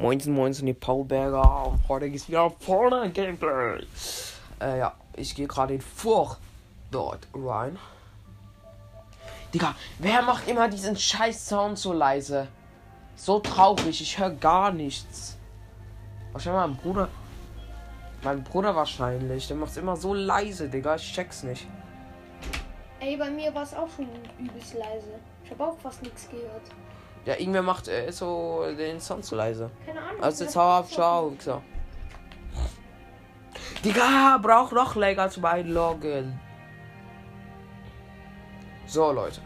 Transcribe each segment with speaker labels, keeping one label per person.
Speaker 1: Moinsen, moinsen, die Paulberger. Und heute geht's wieder vorne Gameplay. Äh, ja, ich gehe gerade in Furcht dort rein. Digga, wer macht immer diesen scheiß Sound so leise? So traurig, ich höre gar nichts. Wahrscheinlich mein Bruder. Mein Bruder wahrscheinlich. Der macht's immer so leise, Digga. Ich check's nicht.
Speaker 2: Ey, bei mir war es auch schon übelst leise. Ich habe auch fast nichts gehört.
Speaker 1: Ja, irgendwer macht äh, so den Sound so leise.
Speaker 2: Keine Ahnung.
Speaker 1: Also jetzt hau ab, ciao, Wichser. Digga, braucht noch länger zum Einloggen. So, Leute.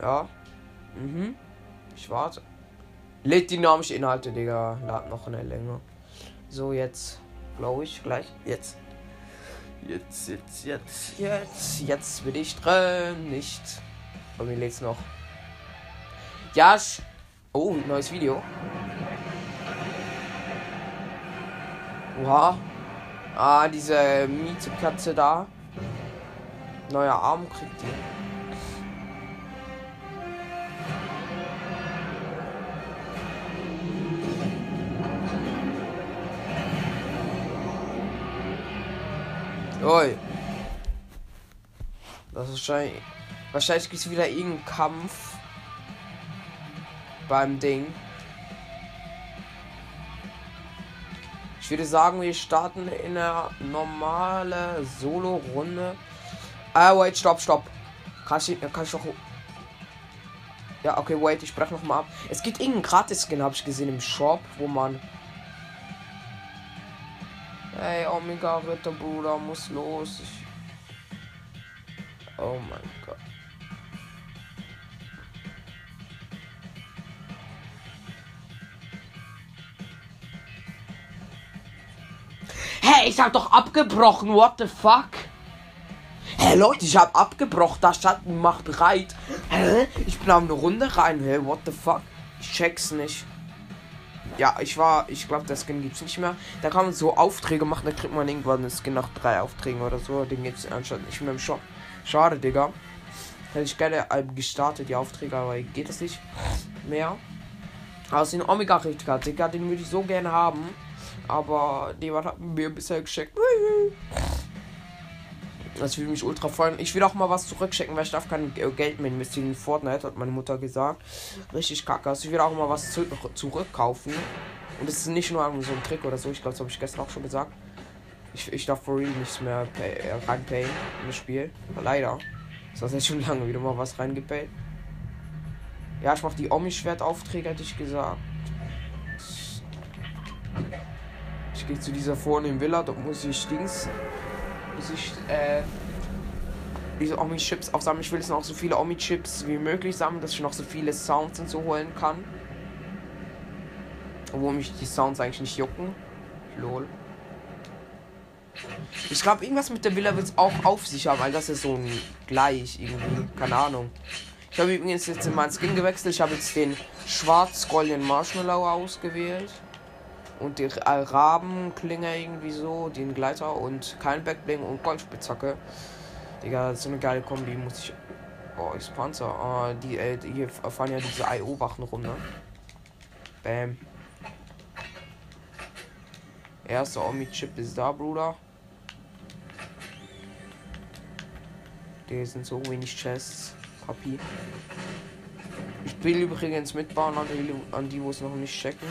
Speaker 1: Ja. Mhm. Ich warte. Lädt dynamische Inhalte, Digga. Lad noch eine Länge. So, jetzt. Glaube ich, gleich. Jetzt. Jetzt, jetzt, jetzt, jetzt. Jetzt bin ich drin. Nicht. Bei mir lädt's noch. Ja, sch- Oh, neues Video. Oha. Ah, diese Miezekatze da. Neuer Arm kriegt die. Oi. Das ist wahrscheinlich. Wahrscheinlich gibt es wieder irgendeinen Kampf beim Ding. Ich würde sagen, wir starten in einer normale Solo-Runde. Ah, wait, stopp, stopp. Kann ich, kann ich doch. Ja, okay, wait, ich spreche noch mal ab. Es gibt irgendeinen Gratis-Skin, habe ich gesehen im Shop, wo man. Hey, Omega Ritter, Bruder, muss los. Ich... Oh mein Gott. Hey, ich hab doch abgebrochen, what the fuck? Hä, Leute, ich hab abgebrochen, da stand, mach bereit. Hä? Ich bin auf eine Runde rein, hä, what the fuck? Ich check's nicht. Ja, ich war, ich glaube, das Skin gibt's nicht mehr. Da kann man so Aufträge machen, da kriegt man irgendwann ein Skin nach drei Aufträgen oder so. Den gibt's anscheinend nicht mehr im Shop. Schade, Digga. Hätte ich gerne äh, gestartet, die Aufträge, aber geht das nicht mehr. Aber den Omega-Richter, Digga, den würde ich so gerne haben. Aber jemand hat mir bisher geschickt. Das würde mich ultra freuen. Ich will auch mal was zurückschicken, weil ich darf kein Geld mehr investieren in Fortnite, hat meine Mutter gesagt. Richtig kacke. Also ich will auch mal was zu zurückkaufen. Und es ist nicht nur so ein Trick oder so. Ich glaube, das habe ich gestern auch schon gesagt. Ich, ich darf for real nichts mehr pay, äh, reinpayen in das Spiel. Leider. Das heißt, jetzt schon lange wieder mal was reingepayt. Ja, ich mache die Omi-Schwert-Aufträge, hätte ich gesagt. Ich gehe zu dieser vornehmen Villa, dort muss ich Dings. Muss ich, äh. Diese Omi-Chips aufsammeln. Ich will jetzt noch so viele Omi-Chips wie möglich sammeln, dass ich noch so viele Sounds und so holen kann. Obwohl mich die Sounds eigentlich nicht jucken. Lol. Ich glaube, irgendwas mit der Villa wird es auch auf sich haben, weil das ist so ein gleich irgendwie. Keine Ahnung. Ich habe übrigens jetzt in meinen Skin gewechselt. Ich habe jetzt den schwarz-goldenen Marshmallow ausgewählt. Und die Rabenklinge irgendwie so, den Gleiter und kein Backbling und Goldspitzhacke. Digga, so eine geile Kombi, muss ich. Oh, ich Panzer. Oh, die, äh, hier fahren ja diese IO-Wachen rum, ne? Bam. Erster Omi-Chip ist da, Bruder. Die sind so wenig Chests. Copy. Ich will übrigens mitbauen an die, an die wo es noch nicht checken.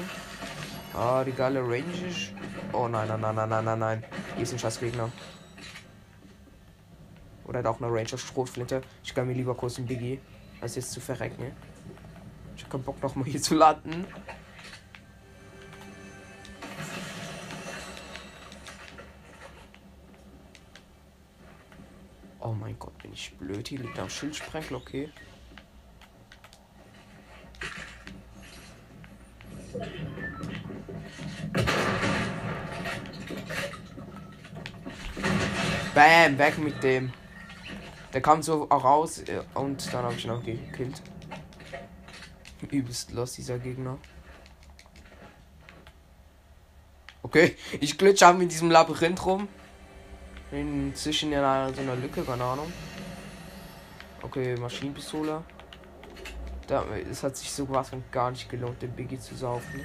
Speaker 1: Ah, die geile Range ist. Oh nein, nein, nein, nein, nein, nein, nein. Hier ist ein scheiß Gegner. Oder hat auch eine Ranger Strohflinte. Ich kann mir lieber kurz einen Biggie, als jetzt zu verrecken. Ich hab keinen Bock noch mal hier zu landen. Oh mein Gott, bin ich blöd. Hier liegt ein Schildsprengel, okay. Bam, weg mit dem. Der kam so raus äh, und dann habe ich ihn auch gekillt. Übelst los, dieser Gegner. Okay, ich glitsche mit diesem Labyrinth rum. Inzwischen in einer, so einer Lücke, keine Ahnung. Okay, Maschinenpistole. Es hat sich sowas von gar nicht gelohnt, den Biggie zu saufen.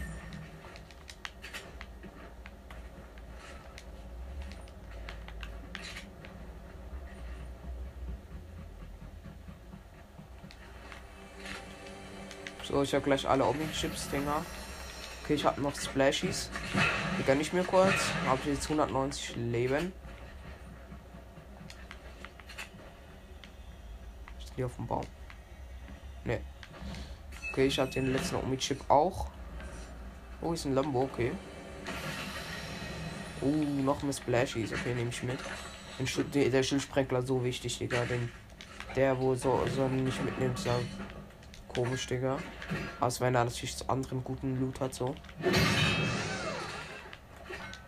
Speaker 1: So, ich habe gleich alle Omi-Chips-Dinger. Okay, ich habe noch Splashies. Die gönne ich mir kurz. Habe ich jetzt 190 Leben. Ist die auf dem Baum? Ne. Okay, ich habe den letzten Omi-Chip auch. Oh, ist ein Lambo, okay. Oh, noch mehr Splashies. Okay, nehme ich mit. Den Schild, der Schildsprenkler so wichtig, Digga. Den, der, wo so, so nicht mitnimmt, so komisch, Digga. Aber wenn er natürlich zu anderen guten Loot hat, so.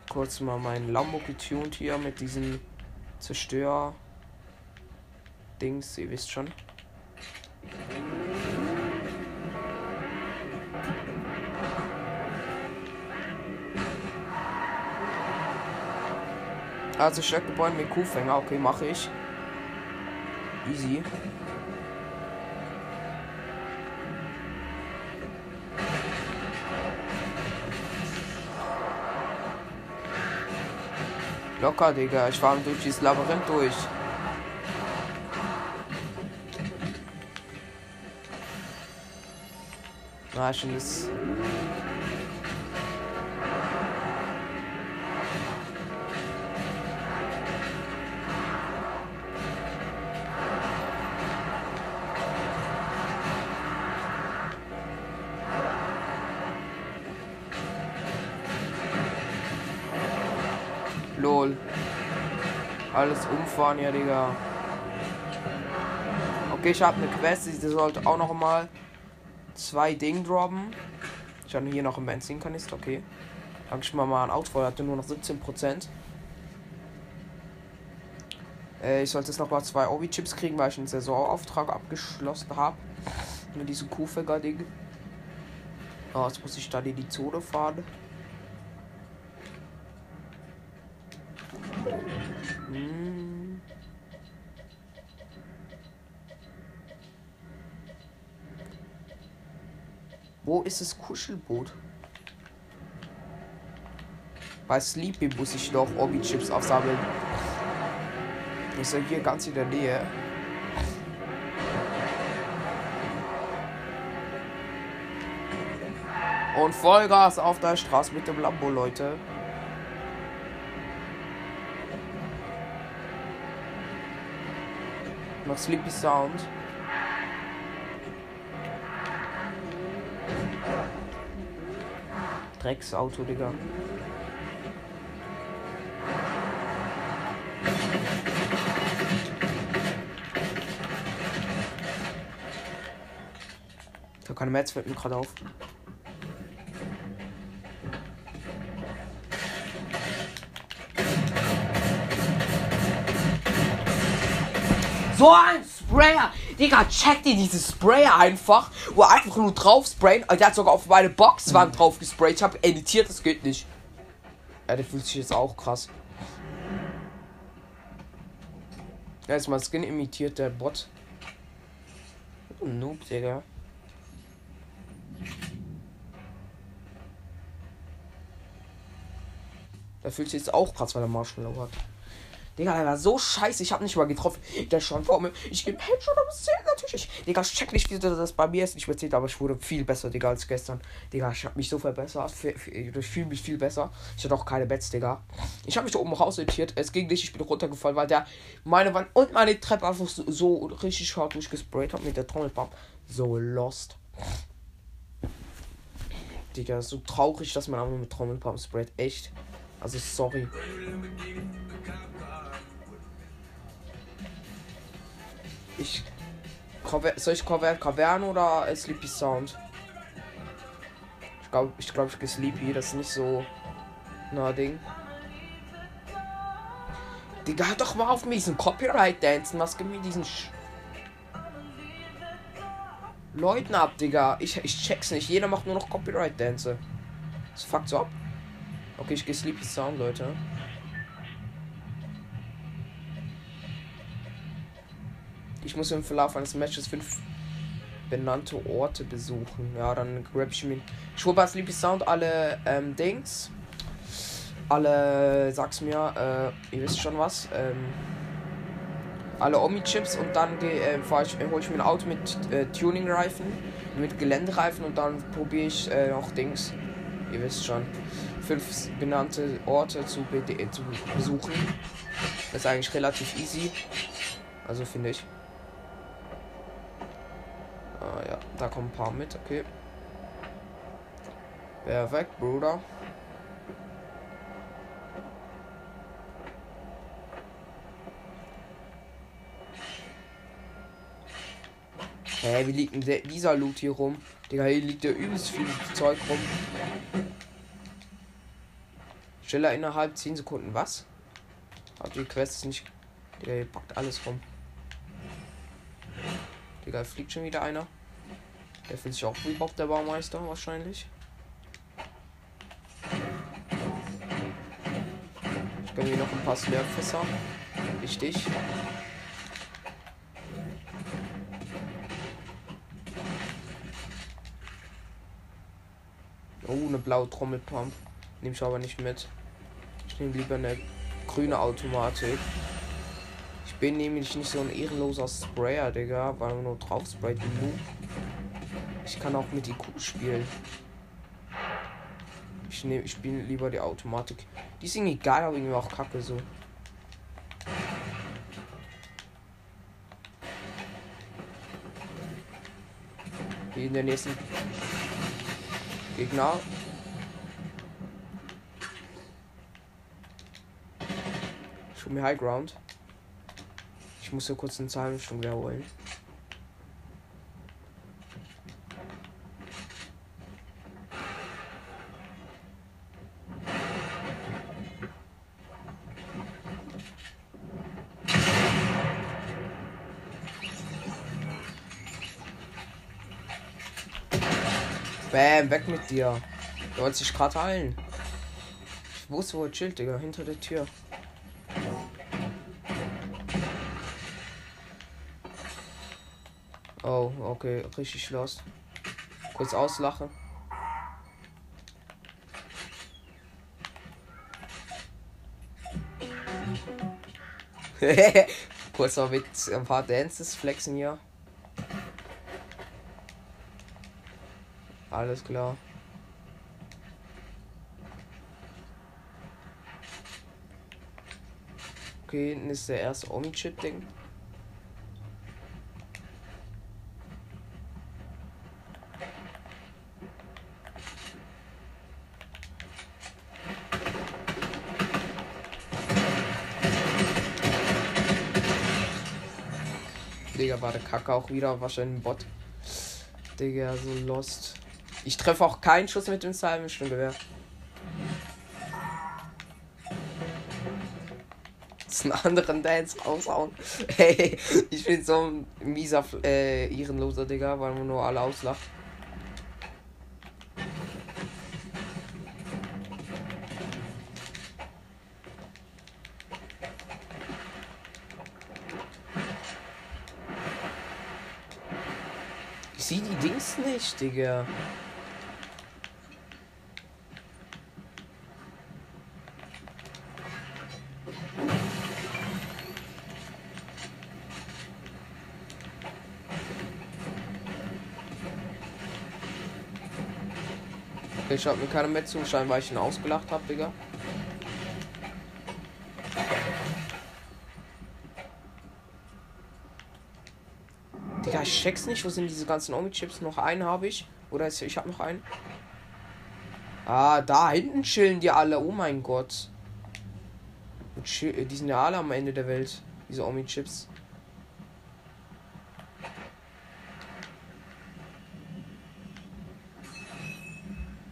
Speaker 1: Kurz mal meinen Lambo getuned hier mit diesen Zerstör. Dings, ihr wisst schon. Also Stöckgebäude mit Kuhfänger, okay, mache ich. Easy. Locker, Digga. Ich fahre durch dieses Labyrinth durch. Na, schon Umfahren, ja, Digga. Okay, ich habe eine Quest, die sollte auch noch mal zwei Dinge droppen. Ich habe hier noch einen Benzinkanister, okay. Danke ich mal mal ein Auto, hatte nur noch 17%. Äh, ich sollte jetzt noch mal zwei Obi-Chips kriegen, weil ich einen Saisonauftrag abgeschlossen habe. Mit diesem Kuhfänger-Ding. Oh, jetzt muss ich da in die Zone fahren. Ist das Kuschelboot? Bei Sleepy muss ich doch Obi-Chips aufsammeln. Ist ja hier ganz in der Nähe. Und Vollgas auf der Straße mit dem Lambo, Leute. Noch Sleepy Sound. Drecksauto, Digga. Habe keine Metz, fällt mir gerade auf. So ein Sprayer! Digga, check dir dieses Sprayer einfach, wo einfach nur drauf sprayen. Der hat sogar auf meine Boxwand drauf gesprayt. Ich habe editiert, das geht nicht. Ja, der fühlt sich jetzt auch krass. Erstmal Skin imitiert der Bot. Noob, Digga. Der fühlt sich jetzt auch krass, weil er Marshmallow hat. Digga, der war so scheiße, ich hab nicht mal getroffen. Der stand vor mir. Ich gebe Headshot, aber es natürlich. Digga, check nicht, wie das bei mir ist. Ich erzählt, aber ich wurde viel besser, Digga, als gestern. Digga, ich hab mich so verbessert. Ich fühle mich viel besser. Ich hatte auch keine Bets, Digga. Ich habe mich da oben rausidentiert. Es ging nicht, ich bin runtergefallen, weil der meine Wand und meine Treppe einfach so, so richtig hart durchgesprayt hat mit der Trommelpump. So lost. Digga, so traurig, dass man einfach mit Trommelpump sprayt. Echt. Also sorry. Ich. Soll ich Cavern oder Sleepy Sound? Ich glaube, ich glaube, ich gehe Sleepy. Das ist nicht so. Na, Ding. Digga, hört doch mal auf mit diesen Copyright-Dancen. Was gibt mir diesen. Sch Leuten ab, Digga. Ich, ich check's nicht. Jeder macht nur noch Copyright-Dance. Das fuckt so ab. Okay, ich gehe Sleepy Sound, Leute. Ich muss im Verlauf eines Matches fünf benannte Orte besuchen. Ja, dann grab ich mir. Ich hole bei Sleepy Sound alle ähm, Dings. Alle, sag's mir, äh, ihr wisst schon was. Ähm, alle Omi-Chips und dann äh, ich, hole ich mir ein Auto mit äh, Tuning-Reifen, mit Geländereifen und dann probiere ich äh, noch Dings. Ihr wisst schon. Fünf benannte Orte zu, äh, zu besuchen. Das ist eigentlich relativ easy. Also finde ich. Ah ja, da kommen ein paar mit, okay. Weg, Bruder? Hä, hey, wie liegt denn dieser Loot hier rum? Digga, hier liegt ja übelst viel Zeug rum. Schiller innerhalb 10 Sekunden. Was? Hat die Quest nicht. Digga, hier packt alles rum. Digga, fliegt schon wieder einer. Der fühlt sich auch wie Bob der Baumeister wahrscheinlich. Ich kann hier noch ein paar Slurpfässer. Wichtig. Oh, eine blaue Trommelpump. Nehme ich aber nicht mit. Ich nehme lieber eine grüne Automatik. Ich bin nämlich nicht so ein ehrenloser Sprayer, Digga, weil man nur drauf sprayt wie. Ich kann auch mit IQ spielen. Ich nehme, ich spiele lieber die Automatik. Die irgendwie geil, aber irgendwie auch kacke so. Hier in der nächsten Gegner. Schon mir High Ground. Ich muss ja kurz eine Zahlenmischung wiederholen. Bam, weg mit dir. Du wolltest dich gerade heilen. Wo er chillt, Digga. Hinter der Tür. Okay. Richtig lost. Kurz auslachen. Kurz noch mit ein paar Dances flexen hier. Alles klar. Okay, dann ist der erste Omi-Chip-Ding. Digga, war der Kacke auch wieder wahrscheinlich ein Bot. Digga, so lost. Ich treffe auch keinen Schuss mit dem Salvenschnurgewehr. einen anderen Dance raushauen. Hey, ich bin so ein mieser, äh, ehrenloser Digga, weil man nur alle auslacht. Digga. Ich hab mir keine mehr zuscheinen, weil ich ihn ausgelacht hab, Digga. Digga, ich check's nicht. Wo sind diese ganzen Omi-Chips? Noch einen habe ich. Oder ist, ich habe noch einen. Ah, da hinten chillen die alle. Oh mein Gott. Die sind ja alle am Ende der Welt. Diese Omi-Chips.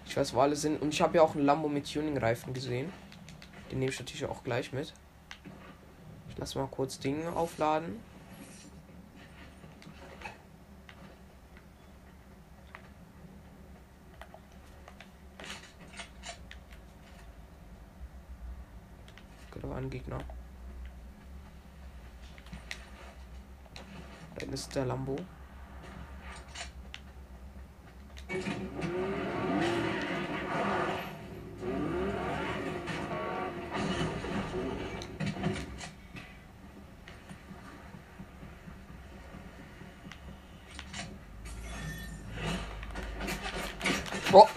Speaker 1: Ich weiß, wo alle sind. Und ich habe ja auch einen Lambo mit Tuning-Reifen gesehen. Den nehme ich natürlich auch gleich mit. Ich lasse mal kurz Dinge aufladen. Gegner. Da ist der Lambo. Boah.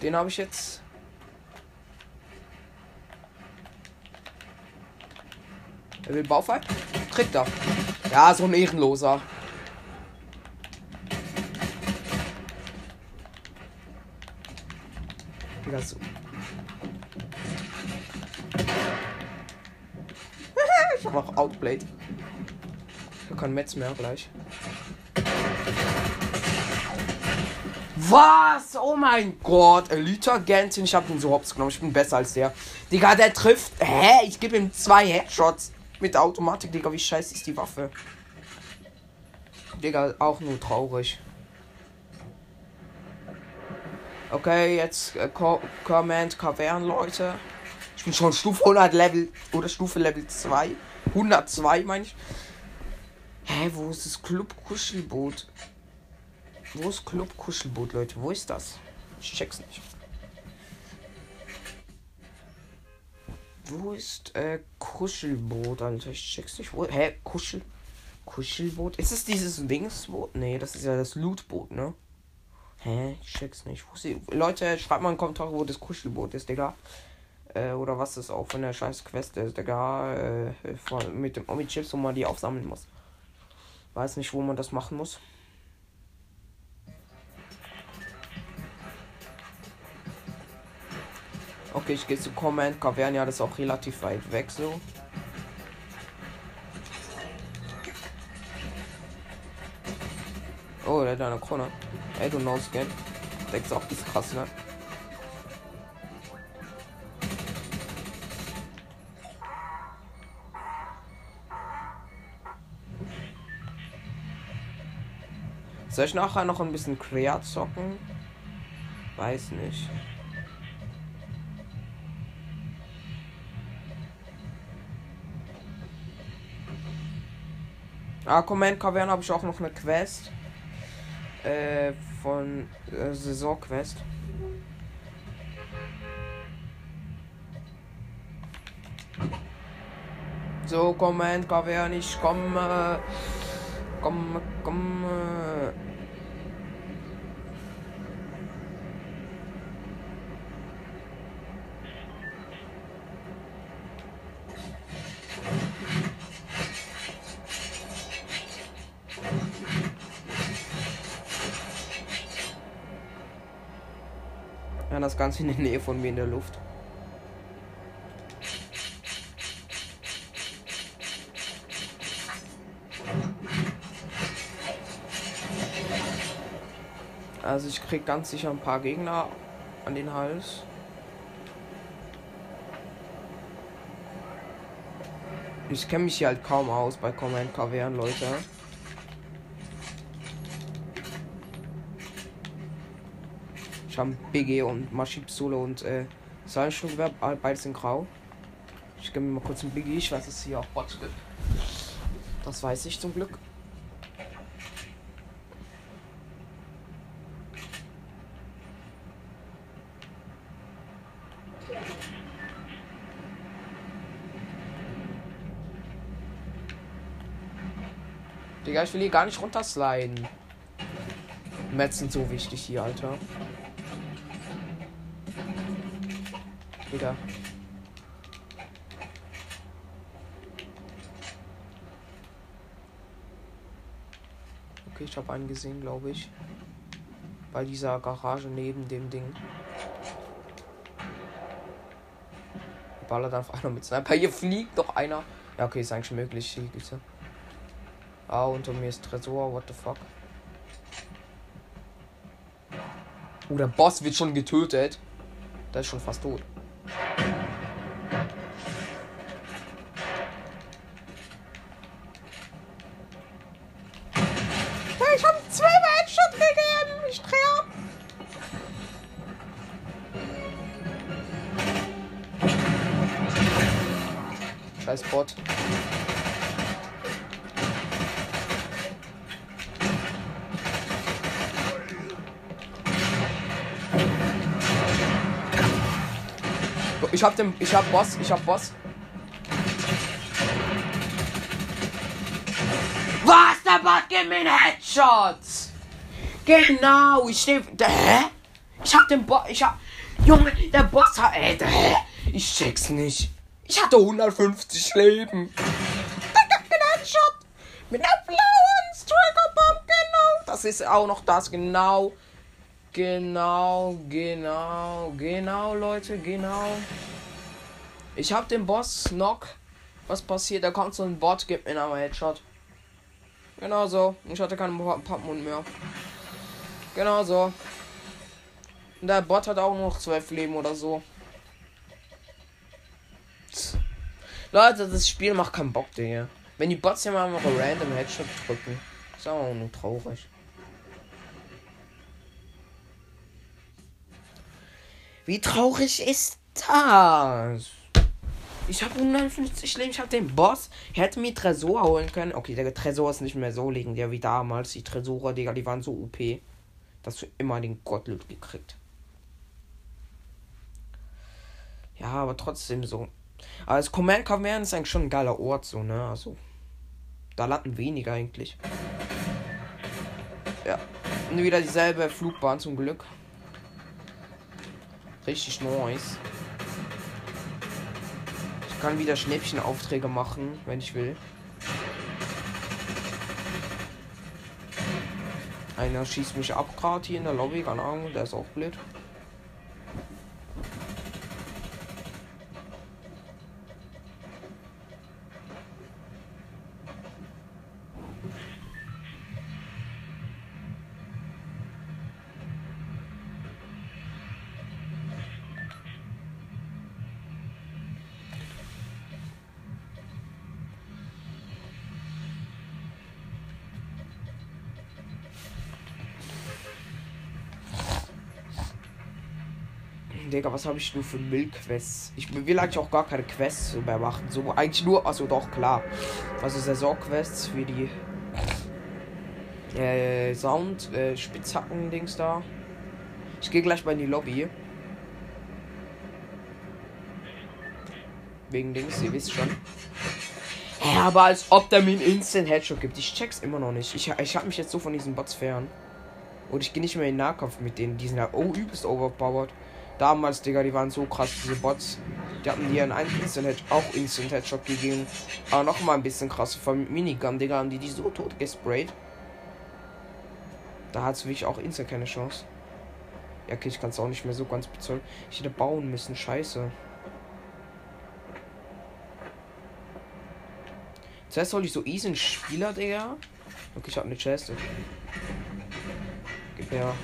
Speaker 1: Den habe ich jetzt Er will Baufall? Kriegt er. Ja, so ein Ehrenloser. Digga, so. ich hab auch Outplayed. Ich hab kein Metz mehr gleich. Was? Oh mein Gott. Elite Gäntin. Ich hab den so hops genommen. Ich bin besser als der. Digga, der trifft. Hä? Ich gebe ihm zwei Headshots. Mit der Automatik, Digga. Wie scheiße ist die Waffe? Digga, auch nur traurig. Okay, jetzt äh, Co Command Kavern, Leute. Ich bin schon Stufe 100 Level oder Stufe Level 2. 102 meine ich. Hä, wo ist das Club Kuschelboot? Wo ist Club Kuschelboot, Leute? Wo ist das? Ich check's nicht. Wo ist äh, Kuschelboot, Alter? Ich check's nicht. Wo, hä? Kuschel. Kuschelboot? Ist es dieses Dingsboot? Nee, das ist ja das Lootboot, ne? Hä? Ich check's nicht. Leute, schreibt mal in den Kommentaren, wo das Kuschelboot ist, Digga. Äh, oder was das auch von der scheiß Quest ist, Digga. Äh, von, mit dem Omi-Chips, wo man die aufsammeln muss. Weiß nicht, wo man das machen muss. Okay, ich gehe zu Command Cavernia, das ist auch relativ weit weg so. Oh, der hat eine Krone. Ey, du No-Skin. Denkst auch, das ist krass, ne? Soll ich nachher noch ein bisschen Creat zocken? Weiß nicht. Ah, Command Cavern habe ich auch noch eine Quest. Äh, von äh, Saisonquest. So, Command Cavern, ich komme. Komm, komm. Das Ganze in der Nähe von mir in der Luft. Also ich krieg ganz sicher ein paar Gegner an den Hals. Ich kenne mich hier halt kaum aus bei Command Kavern, Leute. Ich habe BG und Maschib Solo und äh, Seilschluggewehr, beides in Grau. Ich gebe mir mal kurz ein Biggie, ich weiß, dass es hier auch Bots gibt. Das weiß ich zum Glück. Digga, ich will hier gar nicht runtersliden. Mets sind so wichtig hier, Alter. Digga. Okay, ich habe einen gesehen, glaube ich. Bei dieser Garage neben dem Ding. Ballert einfach einer mit Sniper. Hier fliegt doch einer. Ja, okay, ist eigentlich möglich. Hier geht's. Ah, unter mir ist Tresor. What the fuck? Oh, der Boss wird schon getötet. Der ist schon fast tot. Ich hab Boss, ich hab Boss. Was? Der Bot gibt mir einen Headshot! Genau, ich stehe. Hä? Ich hab den Boss. Ich hab. Junge, der Boss hat. Ey, der, ich check's nicht. Ich hatte 150 Leben. Headshot. Mit einer blauen Striker Bomb, genau. Das ist auch noch das, genau. Genau, genau, genau, Leute, genau. Ich hab den Boss Knock. Was passiert? Da kommt so ein Bot, gibt mir aber Headshot. Genau so. Ich hatte keinen Pappmund mehr. Genau so. Und der Bot hat auch noch zwölf Leben oder so. Leute, das Spiel macht keinen Bock, Digga. Wenn die Bots ja mal einfach random Headshot drücken, ist auch nur traurig. Wie traurig ist das? Ich habe 150 Leben, ich habe den Boss. Er hätte mir Tresor holen können. Okay, der Tresor ist nicht mehr so legendär wie damals. Die Tresore, Digga, die waren so OP, dass du immer den Gottloot gekriegt. Ja, aber trotzdem so. Aber das Command Cavern ist eigentlich schon ein geiler Ort, so, ne? Also. Da landen weniger eigentlich. Ja. Und wieder dieselbe Flugbahn zum Glück. Richtig nice. Kann wieder Schnäppchenaufträge machen, wenn ich will. Einer schießt mich ab gerade hier in der Lobby, keine Ahnung, der ist auch blöd. Was habe ich nur für Müllquests? Ich will eigentlich auch gar keine Quests mehr machen. So eigentlich nur, also doch klar. Also Saisonquests für die äh, Sound, äh, Spitzhacken-Dings da. Ich gehe gleich mal in die Lobby. Wegen Dings, ihr wisst schon. Ja, aber als ob der mir einen Instant Headshot gibt. Ich check's immer noch nicht. Ich, ich habe mich jetzt so von diesen Bots fern. Und ich gehe nicht mehr in Nahkampf mit denen. Die sind ja oh, übelst overpowered. Damals, Digga, die waren so krass, diese Bots. Die hatten dir einen Instant Headshot, auch Instant Headshot gegeben. Aber noch mal ein bisschen krasser von Minigun, Digga, haben die die so tot gesprayt. Da hat es wirklich auch Instant keine Chance. Ja, okay, ich kann es auch nicht mehr so ganz bezahlen. Ich hätte bauen müssen, scheiße. Zuerst soll ich so easy Spieler, Digga. Okay, ich habe eine Chest. Gib her.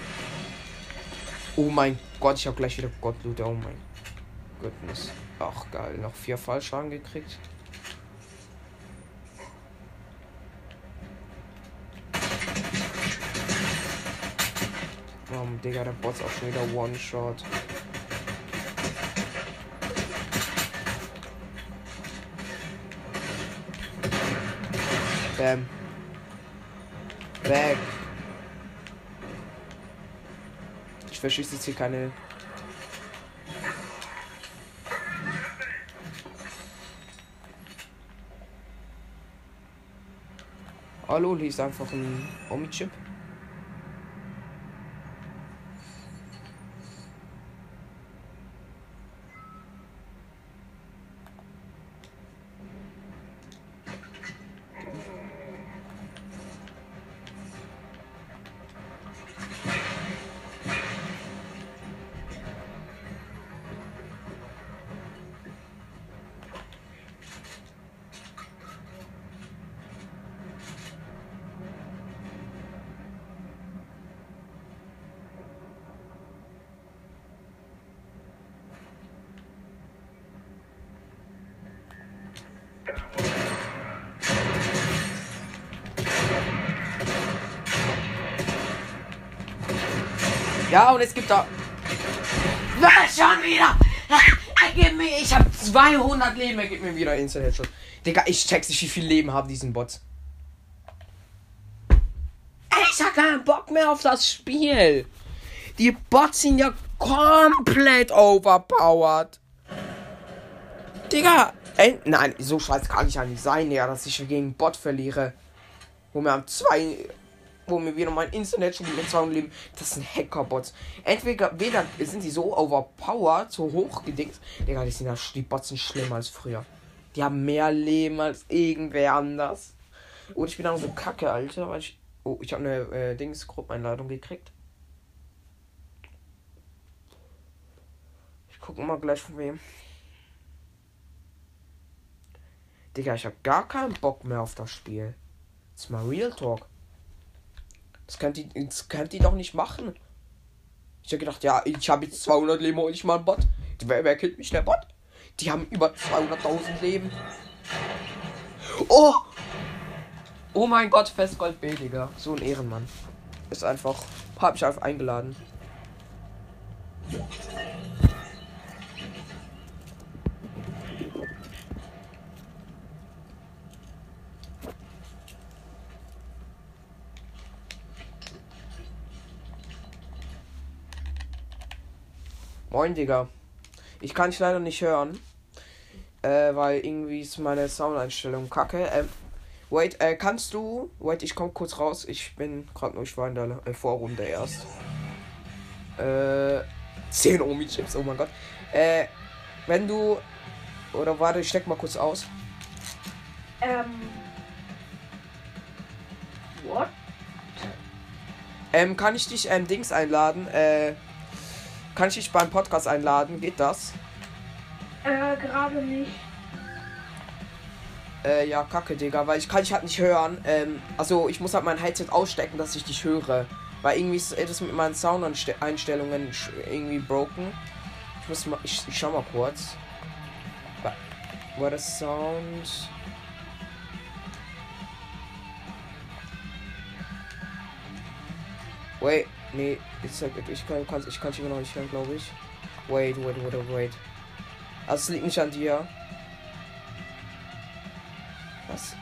Speaker 1: Oh mein Gott, ich habe gleich wieder Gottloot. Oh mein Goodness. Ach geil, noch vier Fallschaden gekriegt. Oh, Digga, der Boss auch schon wieder One-Shot. Bam. Back. Ich verschieße jetzt hier keine. Hallo, hier ist einfach ein Omi-Chip. Ja, und es gibt da. Was schon wieder? Gib mir, ich habe 200 Leben, er gibt mir wieder Instant Headshot. Digga, ich check's nicht, wie viel Leben haben diesen Bots. Ich hab keinen Bock mehr auf das Spiel. Die Bots sind ja komplett overpowered. Digga, ey, nein, so scheiße kann ich ja nicht sein, ja, dass ich gegen Bot verliere. Wo wir haben zwei wo mir wieder mein Internet schon mit 200 Leben. Das sind Hackerbots. Entweder weder sind die so overpowered, so hoch gedickt. Digga, die sind ja die Bots sind schlimmer als früher. Die haben mehr Leben als irgendwer anders. Und ich bin auch so kacke, Alter, weil ich. Oh, ich habe eine äh, Dings Gruppeneinladung gekriegt. Ich gucke mal gleich von wem. Digga, ich hab gar keinen Bock mehr auf das Spiel. Das ist mal Real Talk. Das könnt ihr, das könnt ihr doch nicht machen. Ich hab gedacht, ja, ich habe jetzt 200 Leben und ich mal einen Bot. Wer, wer killt mich, der Bot? Die haben über 200.000 Leben. Oh! Oh mein Gott, Festgold B, Digga. So ein Ehrenmann. Ist einfach. Hab ich einfach eingeladen. Moin, Digga. Ich kann dich leider nicht hören. Äh, weil irgendwie ist meine Soundeinstellung kacke. Ähm, wait, äh, kannst du. Wait, ich komm kurz raus. Ich bin gerade nur, ich war in der äh, Vorrunde erst. Äh, 10 Omi-Chips, oh mein Gott. Äh, wenn du. Oder warte, ich steck mal kurz aus.
Speaker 2: Ähm. What?
Speaker 1: Ähm, kann ich dich ähm, Dings einladen? Äh, kann ich dich beim Podcast einladen? Geht das?
Speaker 2: Äh, gerade nicht.
Speaker 1: Äh, ja, kacke, Digga, weil ich kann dich halt nicht hören. Ähm, also ich muss halt mein Headset ausstecken, dass ich dich höre. Weil irgendwie ist das mit meinen Soundeinstellungen irgendwie broken. Ich muss mal, ich, ich schau mal kurz. War das Sound? Wait, nee, ich, ich kann, kann ich immer noch nicht hören, glaube ich. Wait, wait, wait, wait. Also es liegt nicht an dir. Was?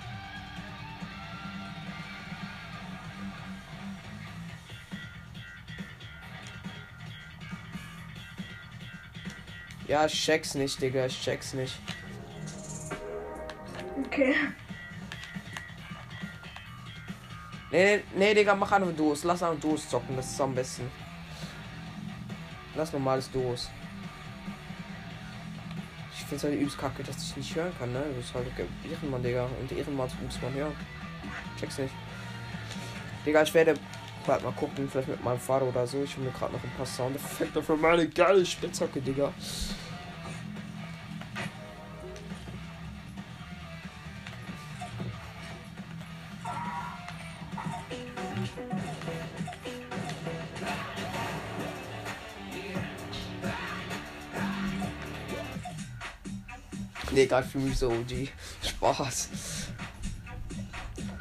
Speaker 1: Ja, ich check's nicht, Digga. Ich check's nicht.
Speaker 2: Okay.
Speaker 1: Nee, nee, Digga, mach einfach Duos. Lass einfach Duos zocken, das ist am besten. Lass normales Duos. Ich find's halt übelst kacke, dass ich nicht hören kann, ne? Das ist halt Ehrenmann, Digga. Und Ehrenmann muss man hören. Check's nicht. Digga, ich werde bald mal gucken, vielleicht mit meinem Vater oder so. Ich will mir gerade noch ein paar Soundeffekte für meine geile Spitzhacke, Digga. Digga, ich fühle mich so OG. Spaß.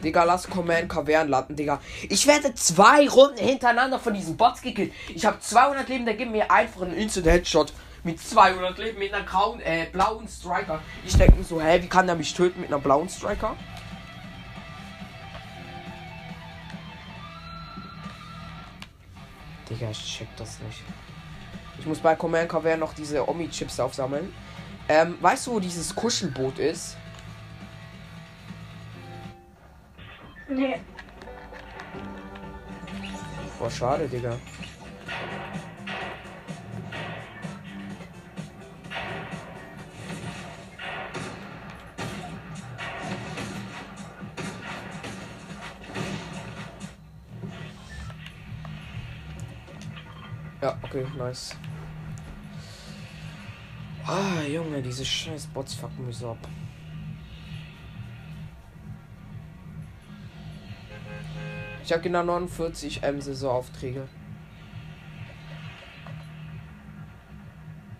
Speaker 1: Digga, lass Command Kavern landen, Digga. Ich werde zwei Runden hintereinander von diesen Bots gekillt. Ich habe 200 Leben, der gibt mir einfach einen Instant Headshot. Mit 200 Leben, mit einer grauen, äh, blauen Striker. Ich denke mir so, hä, wie kann der mich töten mit einer blauen Striker? Digga, ich check das nicht. Ich muss bei Command Kavern noch diese Omi-Chips aufsammeln. Ähm, weißt du, wo dieses Kuschelboot ist?
Speaker 2: Nee.
Speaker 1: Boah, schade, Digga. Ja, okay, nice. Ah, Junge, diese scheiß Bots fucken mich so ab. Ich habe genau 49 M Saisonaufträge.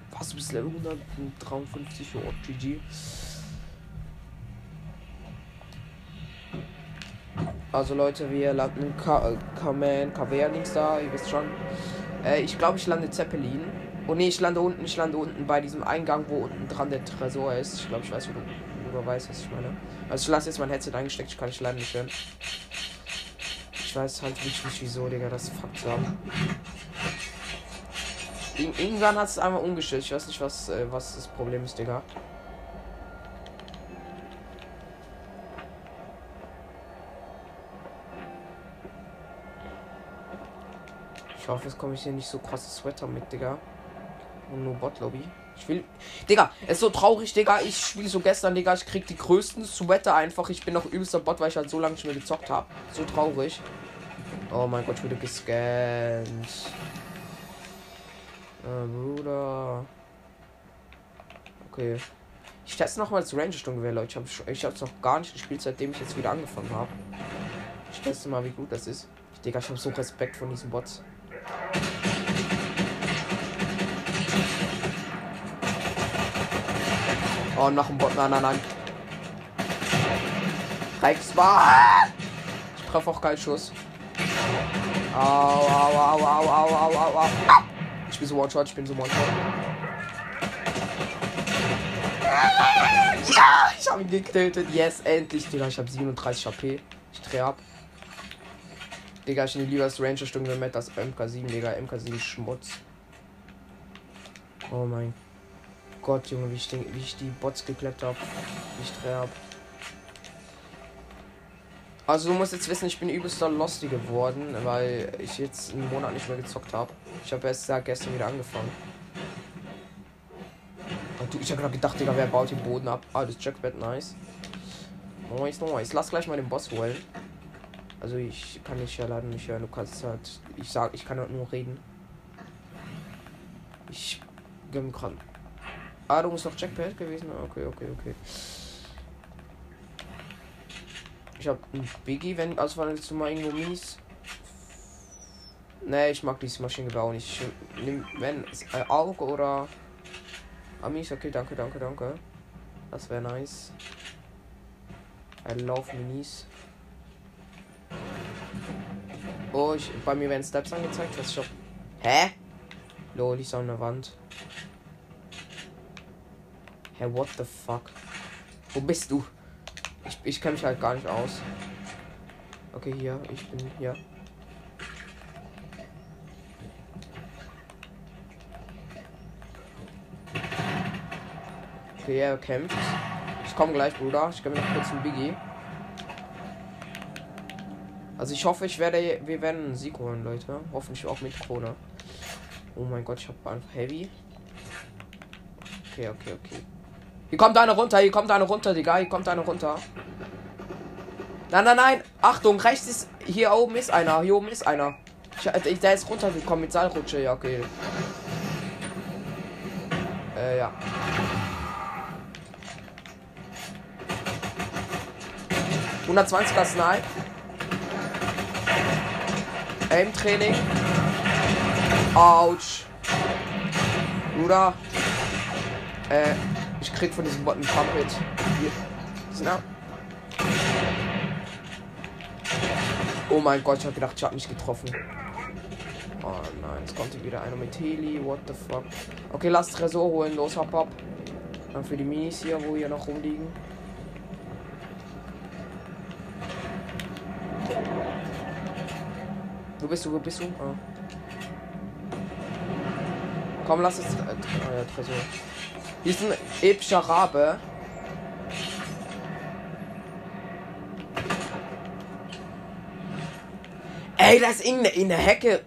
Speaker 1: Was bis Level 153 für GG. Also Leute, wir landen Kamen, Kavern links da, ihr wisst schon. Äh, ich glaube, ich lande Zeppelin. Oh ne, ich lande unten, ich lande unten bei diesem Eingang, wo unten dran der Tresor ist. Ich glaube, ich weiß, wo du, du weißt, was ich meine. Also ich lasse jetzt mein Headset eingesteckt, ich kann nicht leider nicht hören. Ich weiß halt wirklich nicht wieso, Digga, das fuckt ab. Ir irgendwann hat es einmal umgestellt. Ich weiß nicht, was, äh, was das Problem ist, Digga. hoffe, es komme ich hier nicht so krasse Sweater mit, Digga. Und nur Bot-Lobby. Ich will. Digga, es ist so traurig, Digga. Ich spiele so gestern, Digga. Ich krieg die größten Sweater einfach. Ich bin noch übelster Bot, weil ich halt so lange nicht mehr gezockt habe. So traurig. Oh mein Gott, ich wurde gescannt. Äh, Bruder. Okay. Ich teste nochmal das Ranger-Sturmgewehr, Leute. Ich habe ich hab's noch gar nicht gespielt, seitdem ich jetzt wieder angefangen habe. Ich teste mal, wie gut das ist. Digga, ich habe so Respekt von diesen Bots. Oh, noch ein Bot. Nein, nein, nein. Rex war. Ich treffe auch keinen Schuss. Au, au, au, au, au, au, au, au. Ich bin so One-Shot, ich bin so One-Shot. Ja, ich habe ihn getötet. Yes, endlich, Digga. Ich habe 37 HP. Ich drehe ab. Digga, ich nehme lieber das Ranger-Stunde mit das MK7, Digga. MK7 Schmutz. Oh mein Gott, Junge, wie ich, den, wie ich die Bots gekleppt habe. Ich drehe ab. Also du musst jetzt wissen, ich bin übelster Losty geworden, weil ich jetzt einen Monat nicht mehr gezockt habe. Ich habe erst seit gestern wieder angefangen. Und du, ich habe gerade gedacht, Digga, wer baut den Boden ab? Ah, das Jackbett, nice. Nice, nice. Lass gleich mal den Boss holen. Also ich kann dich ja leider nicht hören. Du kannst halt. Ich sag, ich kann halt nur reden. Ich bin gerade. Ah, du musst noch Jackpad gewesen. Okay, okay, okay. Ich hab ein Biggie, wenn. Also war jetzt mal irgendwo mies. Nee, ich mag dieses Maschinengewehr nicht. Ich nehm, wenn es äh, Auge oder Amis, okay, danke, danke, danke. Das wäre nice. I love Minis. Oh, ich, bei mir werden Steps angezeigt. Was ich Hä? Lol, ich an der Wand. Hä, what the fuck? Wo bist du? Ich, ich kenne mich halt gar nicht aus. Okay, hier, ich bin hier. Okay, er kämpft. Ich komme gleich, Bruder. Ich gebe mir noch kurz einen Biggie. Also ich hoffe, ich werde, wir werden einen Sieg holen, Leute. Hoffentlich auch mit Krone. Oh mein Gott, ich habe einfach Heavy. Okay, okay, okay. Hier kommt einer runter, hier kommt einer runter, Digga. Hier kommt einer runter. Nein, nein, nein. Achtung, rechts ist. Hier oben ist einer. Hier oben ist einer. Ich, ich, der ist runtergekommen mit Seilrutsche. Ja, okay. Äh, ja. 120er Snipe. Aim-Training. Autsch. Bruder. Äh, ich krieg von diesem Bot einen Pumpet. Hier. Oh mein Gott, ich hab gedacht, ich hab mich getroffen. Oh nein, es kommt hier wieder einer mit Heli. What the fuck? Okay, lass Tresor holen. Los, hopp, hopp. Dann für die Minis hier, wo hier noch rumliegen. Wo bist du? Wo bist du? Ah. Komm, lass es. Äh, oh ja, Tresor. Hier ist ein epischer Rabe. Ey, da ist irgendeine in der Hecke,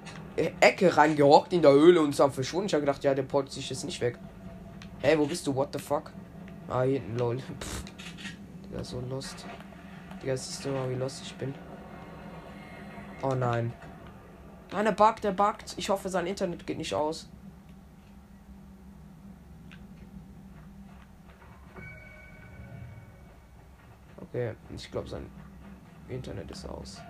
Speaker 1: Ecke reingehockt in der Höhle und ist am verschwunden. Ich habe gedacht, ja, der port sich jetzt nicht weg. Hey, wo bist du? What the fuck? Ah, hier hinten, lol. Pff. Digga, so lost. Digga, siehst du mal, wie lost ich bin. Oh nein. Nein, der buggt, der buggt. Ich hoffe, sein Internet geht nicht aus. Okay, ich glaube, sein Internet ist aus.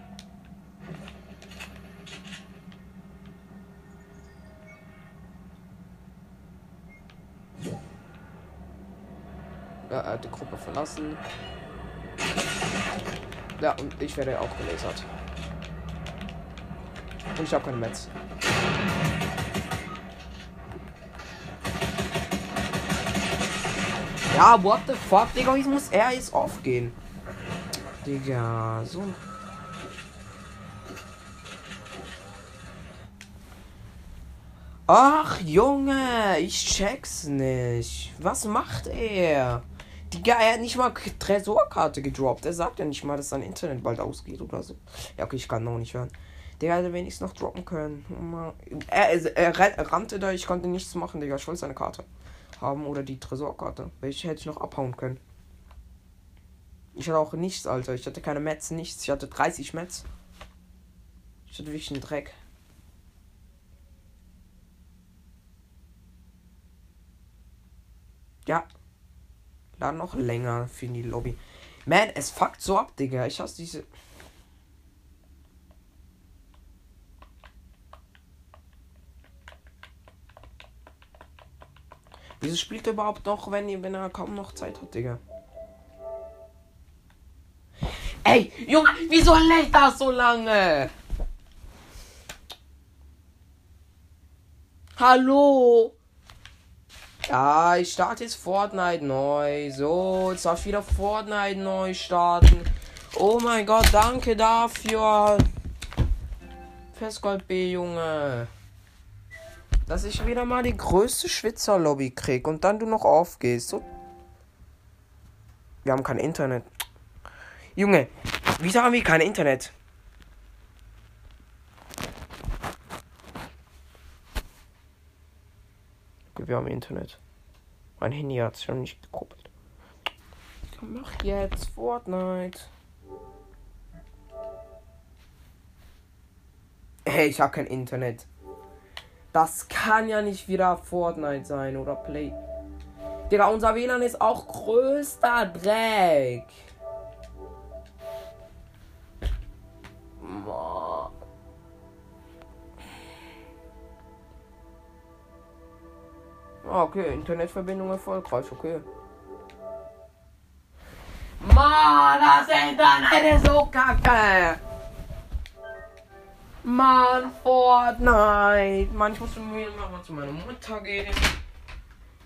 Speaker 1: Ja, er hat die Gruppe verlassen. Ja, und ich werde auch gelasert. Und ich habe keine Metz. Ja, what the fuck, Digga, wie muss er jetzt aufgehen? Digga, so. Ach, Junge, ich check's nicht. Was macht er? Digga, er hat nicht mal Tresorkarte gedroppt. Er sagt ja nicht mal, dass sein Internet bald ausgeht oder so. Ja, okay, ich kann noch nicht hören. Der hätte wenigstens noch droppen können. Er, er, er rannte da, ich konnte nichts machen, Digga. Ich wollte seine Karte haben oder die Tresorkarte. Welche hätte ich noch abhauen können. Ich hatte auch nichts, Alter. Ich hatte keine Mets, nichts. Ich hatte 30 Mets. Ich hatte wirklich einen Dreck. Ja. Lad noch länger für die Lobby. Man, es fuckt so ab, Digga. Ich hasse diese. Wieso spielt er überhaupt noch, wenn, wenn er kaum noch Zeit hat, Digga? Ey, Junge, wieso lädt das so lange? Hallo? Ja, ich starte jetzt Fortnite neu. So, jetzt darf ich wieder Fortnite neu starten. Oh mein Gott, danke dafür. Festgold B, Junge. Dass ich wieder mal die größte Schwitzer-Lobby krieg und dann du noch aufgehst. So. Wir haben kein Internet. Junge, wieso haben wir kein Internet? Okay, wir haben Internet. Mein Handy hat schon nicht gekoppelt. Mach jetzt Fortnite. Hey, ich habe kein Internet. Das kann ja nicht wieder Fortnite sein oder Play. Digga, unser WLAN ist auch größter Dreck. Ah, Okay, Internetverbindung erfolgreich, okay. Mann, das Internet ist so kacke. Mann, Fortnite. Mann, ich muss mir noch mal zu meiner Mutter gehen.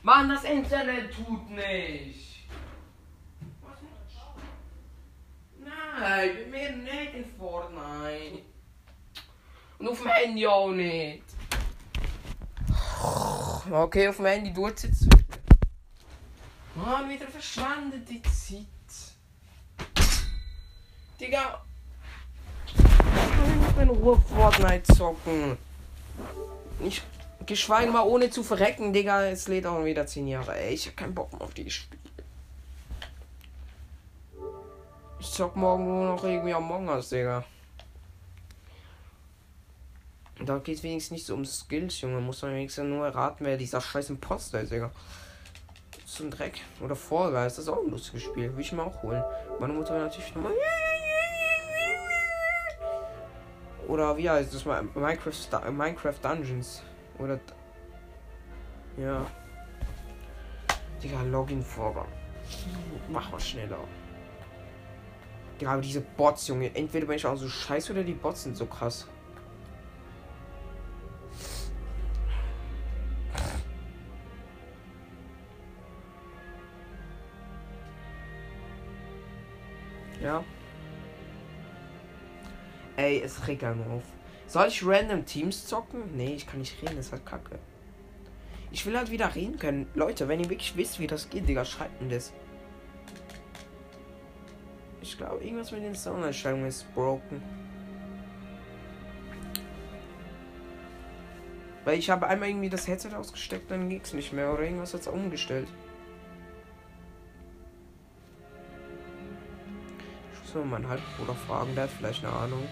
Speaker 1: Mann, das Internet tut nicht. Nein, wir werden nicht in Fortnite. Und auf dem Handy auch nicht. Okay, auf dem Handy tut es. Mann, wieder verschwendet die Zeit. Digga. Ich kann nicht mehr in Ruhe Fortnite zocken. Ich, geschweige mal ohne zu verrecken, Digga. Es lädt auch wieder 10 Jahre. Ey, ich hab keinen Bock mehr auf die Spiele. Ich zock morgen nur noch irgendwie Among Us, Digga. Da geht's wenigstens nicht so um Skills, Junge. Muss man wenigstens nur erraten, wer dieser scheiß Imposter ist, Digga. Zum Dreck. Oder Vorgeist, das ist auch ein lustiges Spiel. Will ich mir auch holen. Meine Mutter will natürlich nochmal. Oder wie heißt das? Minecraft, Minecraft Dungeons. Oder. Ja. Digga, Login-Vorgang. Mach mal schneller. Digga, aber diese Bots, Junge. Entweder bin ich auch so scheiße oder die Bots sind so krass. Ja. Ey, es regt einen auf. Soll ich random Teams zocken? Nee, ich kann nicht reden, das ist halt kacke. Ich will halt wieder reden können. Leute, wenn ihr wirklich wisst, wie das geht, Digga, schreibt mir das. Ich glaube, irgendwas mit den Soundeinstellungen ist broken. Weil ich habe einmal irgendwie das Headset ausgesteckt, dann ging's nicht mehr. Oder irgendwas hat's umgestellt. Muss mal meinen Halbbruder fragen, der hat vielleicht eine Ahnung.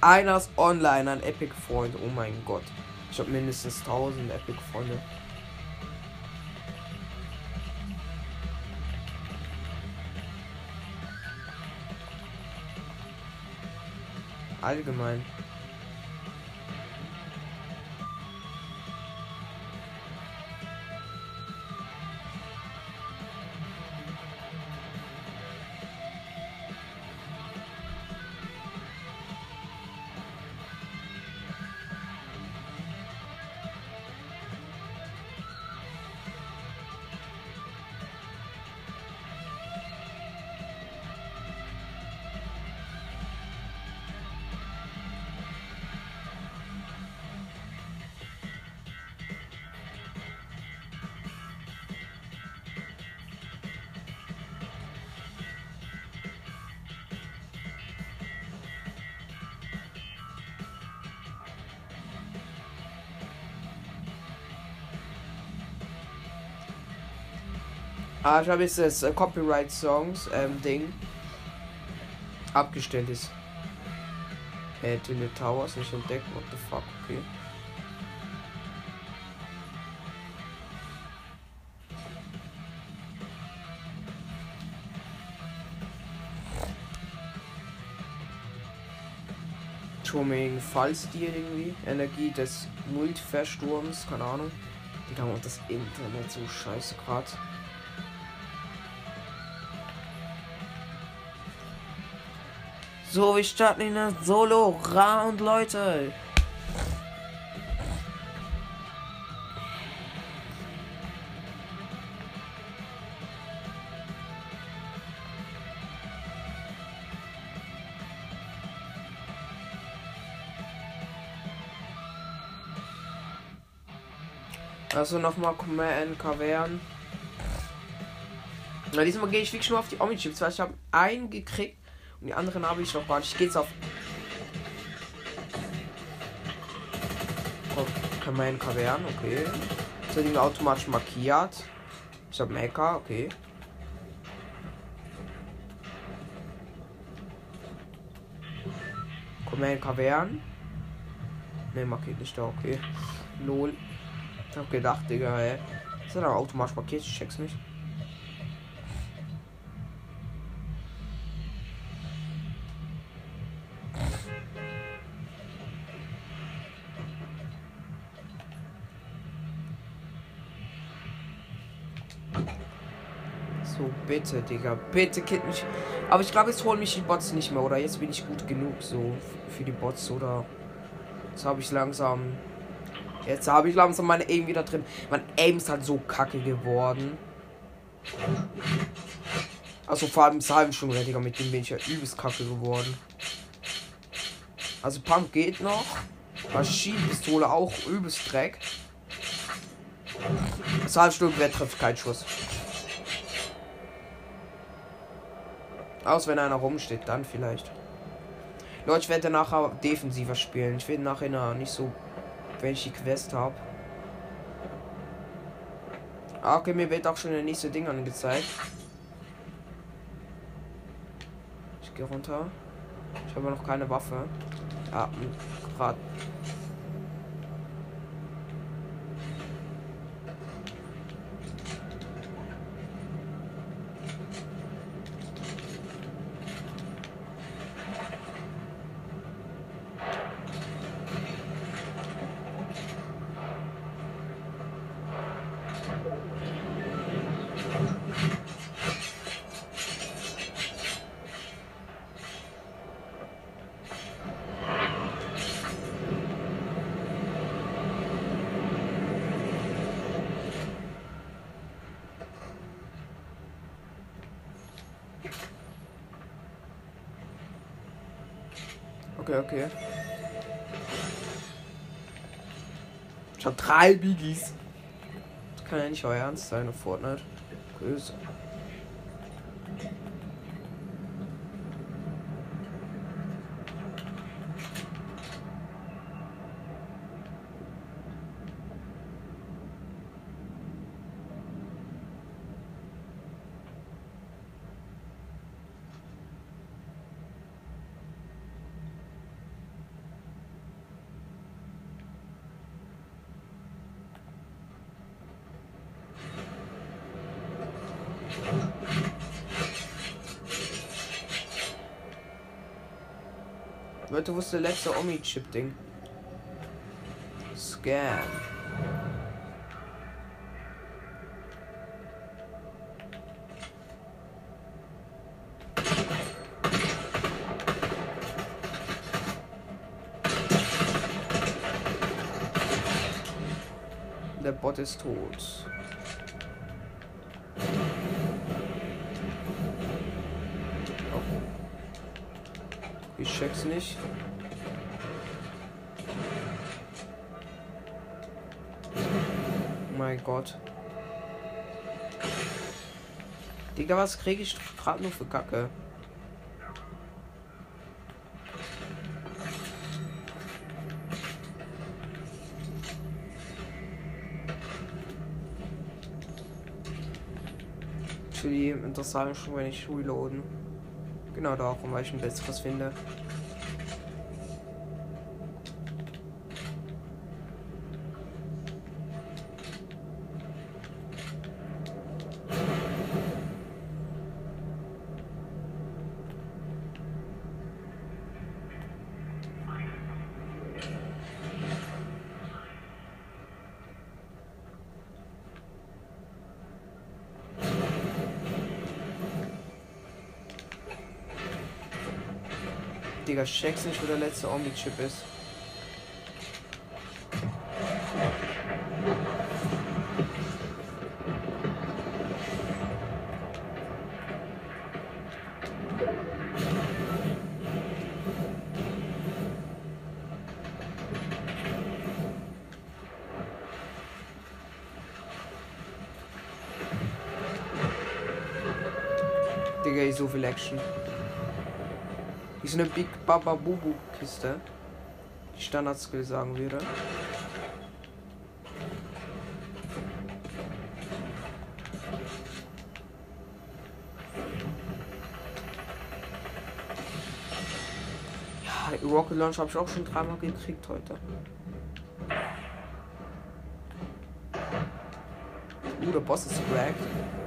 Speaker 1: Einer ist online, ein Epic-Freund. Oh mein Gott. Ich habe mindestens 1000 Epic-Freunde. Allgemein. Ich habe jetzt das äh, Copyright Songs ähm, Ding abgestellt ist. Äh, Twin Towers nicht entdeckt. What the fuck? Okay. Charming Fallstil irgendwie. Energie des Multiversturms, keine Ahnung. Digga, und das Internet so scheiße grad. So, wir starten in der Solo-Round, Leute. Also nochmal Command Kavern. Na, diesmal gehe ich wirklich nur auf die Omni-Chips, weil ich habe einen gekriegt und die anderen habe ich noch gar nicht. Ich gehe auf Command Kavern, okay. So Dinge automatisch markiert. Ich habe Mecha, okay. Command Kavern. Ne, markiert nicht da, okay. Lol. Ich hab gedacht, Digga, ey. Ist er automatisch markiert? Ich check's nicht. Bitte, Digga. Bitte killt mich. Aber ich glaube, jetzt holen mich die Bots nicht mehr, oder? Jetzt bin ich gut genug so für die Bots, oder? Jetzt habe ich langsam Jetzt habe ich langsam meine Aim wieder drin. Mein Aim ist halt so kacke geworden. Also vor allem Salven schon Digga. Mit dem bin ich ja übelst kacke geworden. Also Pump geht noch. Maschinenpistole auch übelst Dreck. Das Halbstück, wer trifft keinen Schuss. Aus wenn einer rumsteht, dann vielleicht. Leute, ich werde nachher defensiver spielen. Ich will nachher nicht so wenn ich die Quest habe. Ah, okay, mir wird auch schon der nächste Ding angezeigt. Ich gehe runter. Ich habe noch keine Waffe. Ah, gerade Okay, okay. Drei Biggies. Das kann ja nicht euer Ernst sein, Fortnite. Grüße. Leute, wo ist der letzte Omi-Chip-Ding? Scan. Der Bot ist tot. Check's nicht. Mein Gott. Digga, was kriege ich gerade nur für Kacke? actually interessant, schon wenn ich reloaden. Genau darum, weil ich ein besseres finde. Digga, check's nicht, wo der letzte Omni-Chip ist. Digga, so viel Action. Ist eine Big Baba Bubu Kiste. Die Standard-Skill sagen würde. Ja, Rocket Launch habe ich auch schon dreimal gekriegt heute. Uh, der Boss ist cracked.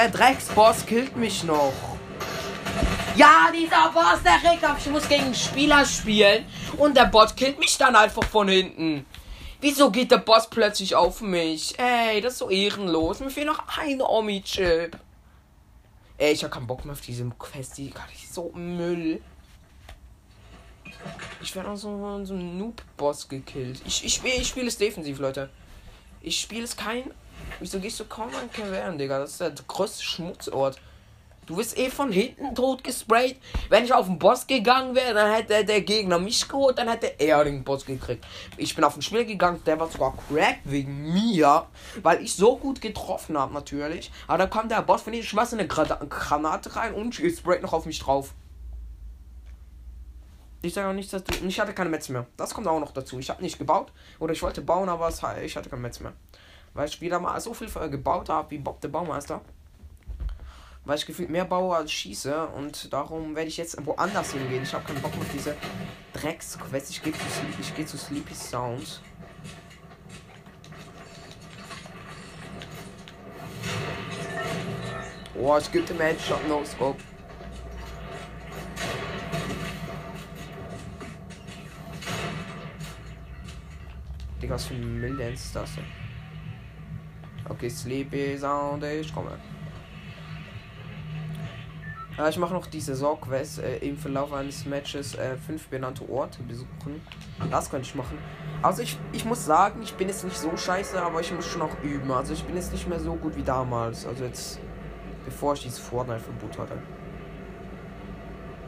Speaker 1: Der Drecksboss killt mich noch. Ja, dieser Boss, der regt auf. Ich muss gegen Spieler spielen. Und der Bot killt mich dann einfach von hinten. Wieso geht der Boss plötzlich auf mich? Ey, das ist so ehrenlos. Mir fehlt noch ein Omi-Chip. Ey, ich hab keinen Bock mehr auf diese Quest. Die ist so Müll. Ich werde auch so, so ein Noob-Boss gekillt. Ich, ich, ich spiele es defensiv, Leute. Ich spiele es kein. Wieso gehst du kaum an Cavern, Digga? Das ist der größte Schmutzort. Du wirst eh von hinten tot gesprayt. Wenn ich auf den Boss gegangen wäre, dann hätte der Gegner mich geholt, dann hätte er den Boss gekriegt. Ich bin auf den Spiel gegangen, der war sogar cracked wegen mir, weil ich so gut getroffen habe natürlich. Aber dann kam der Boss von ich schmeiß eine Granate rein und sprayt noch auf mich drauf. Ich sage auch nicht, dass du. Ich hatte keine Metz mehr. Das kommt auch noch dazu. Ich habe nicht gebaut. Oder ich wollte bauen, aber ich hatte keine Metz mehr. Weil ich wieder mal so viel gebaut habe wie Bob der Baumeister. Weil ich gefühlt mehr baue als schieße. Und darum werde ich jetzt woanders hingehen. Ich habe keinen Bock auf diese Drecksquest. Ich gehe zu, geh zu Sleepy Sounds. Oh, es gibt im Headshot No Scope. Digga, was für ein Millenz ist das? Okay, Sleepy Sound, ich komme. Ja, ich mache noch die Saison-Quest äh, im Verlauf eines Matches äh, fünf benannte Orte besuchen. Das könnte ich machen. Also ich, ich muss sagen, ich bin jetzt nicht so scheiße, aber ich muss schon noch üben. Also ich bin jetzt nicht mehr so gut wie damals. Also jetzt, bevor ich dieses Fortnite-Verbot hatte.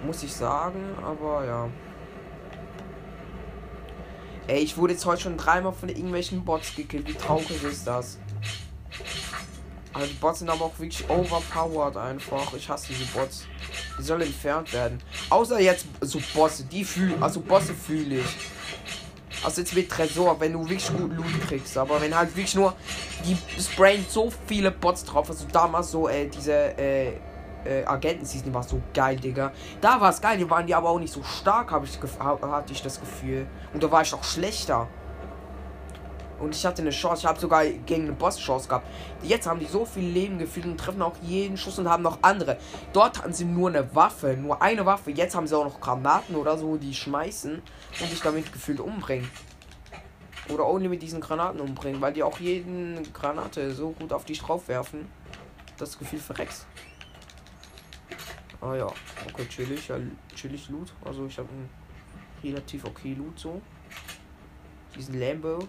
Speaker 1: Muss ich sagen, aber ja. Ey, ich wurde jetzt heute schon dreimal von irgendwelchen Bots gekillt. Wie traurig ist das? Aber die Bots sind aber auch wirklich overpowered einfach. Ich hasse diese Bots. Die sollen entfernt werden. Außer jetzt so Bosse, die fühlen, also Bosse fühle ich. Also jetzt mit Tresor, wenn du wirklich gut Loot kriegst. Aber wenn halt wirklich nur, die sprayen so viele Bots drauf. Also damals so, äh, diese, äh, äh, Agenten-Season war so geil, Digga. Da war es geil, die waren die aber auch nicht so stark, habe ich hatte ich das Gefühl. Und da war ich auch schlechter. Und ich hatte eine Chance. Ich habe sogar gegen eine Boss-Chance gehabt. Jetzt haben die so viel Leben gefühlt und treffen auch jeden Schuss und haben noch andere. Dort hatten sie nur eine Waffe, nur eine Waffe. Jetzt haben sie auch noch Granaten oder so, die schmeißen und sich damit gefühlt umbringen. Oder only mit diesen Granaten umbringen, weil die auch jeden Granate so gut auf dich drauf werfen. Das Gefühl verreckst. Ah ja, okay, chillig, ja, chillig Loot. Also ich habe einen relativ okay Loot so. Diesen Lambo.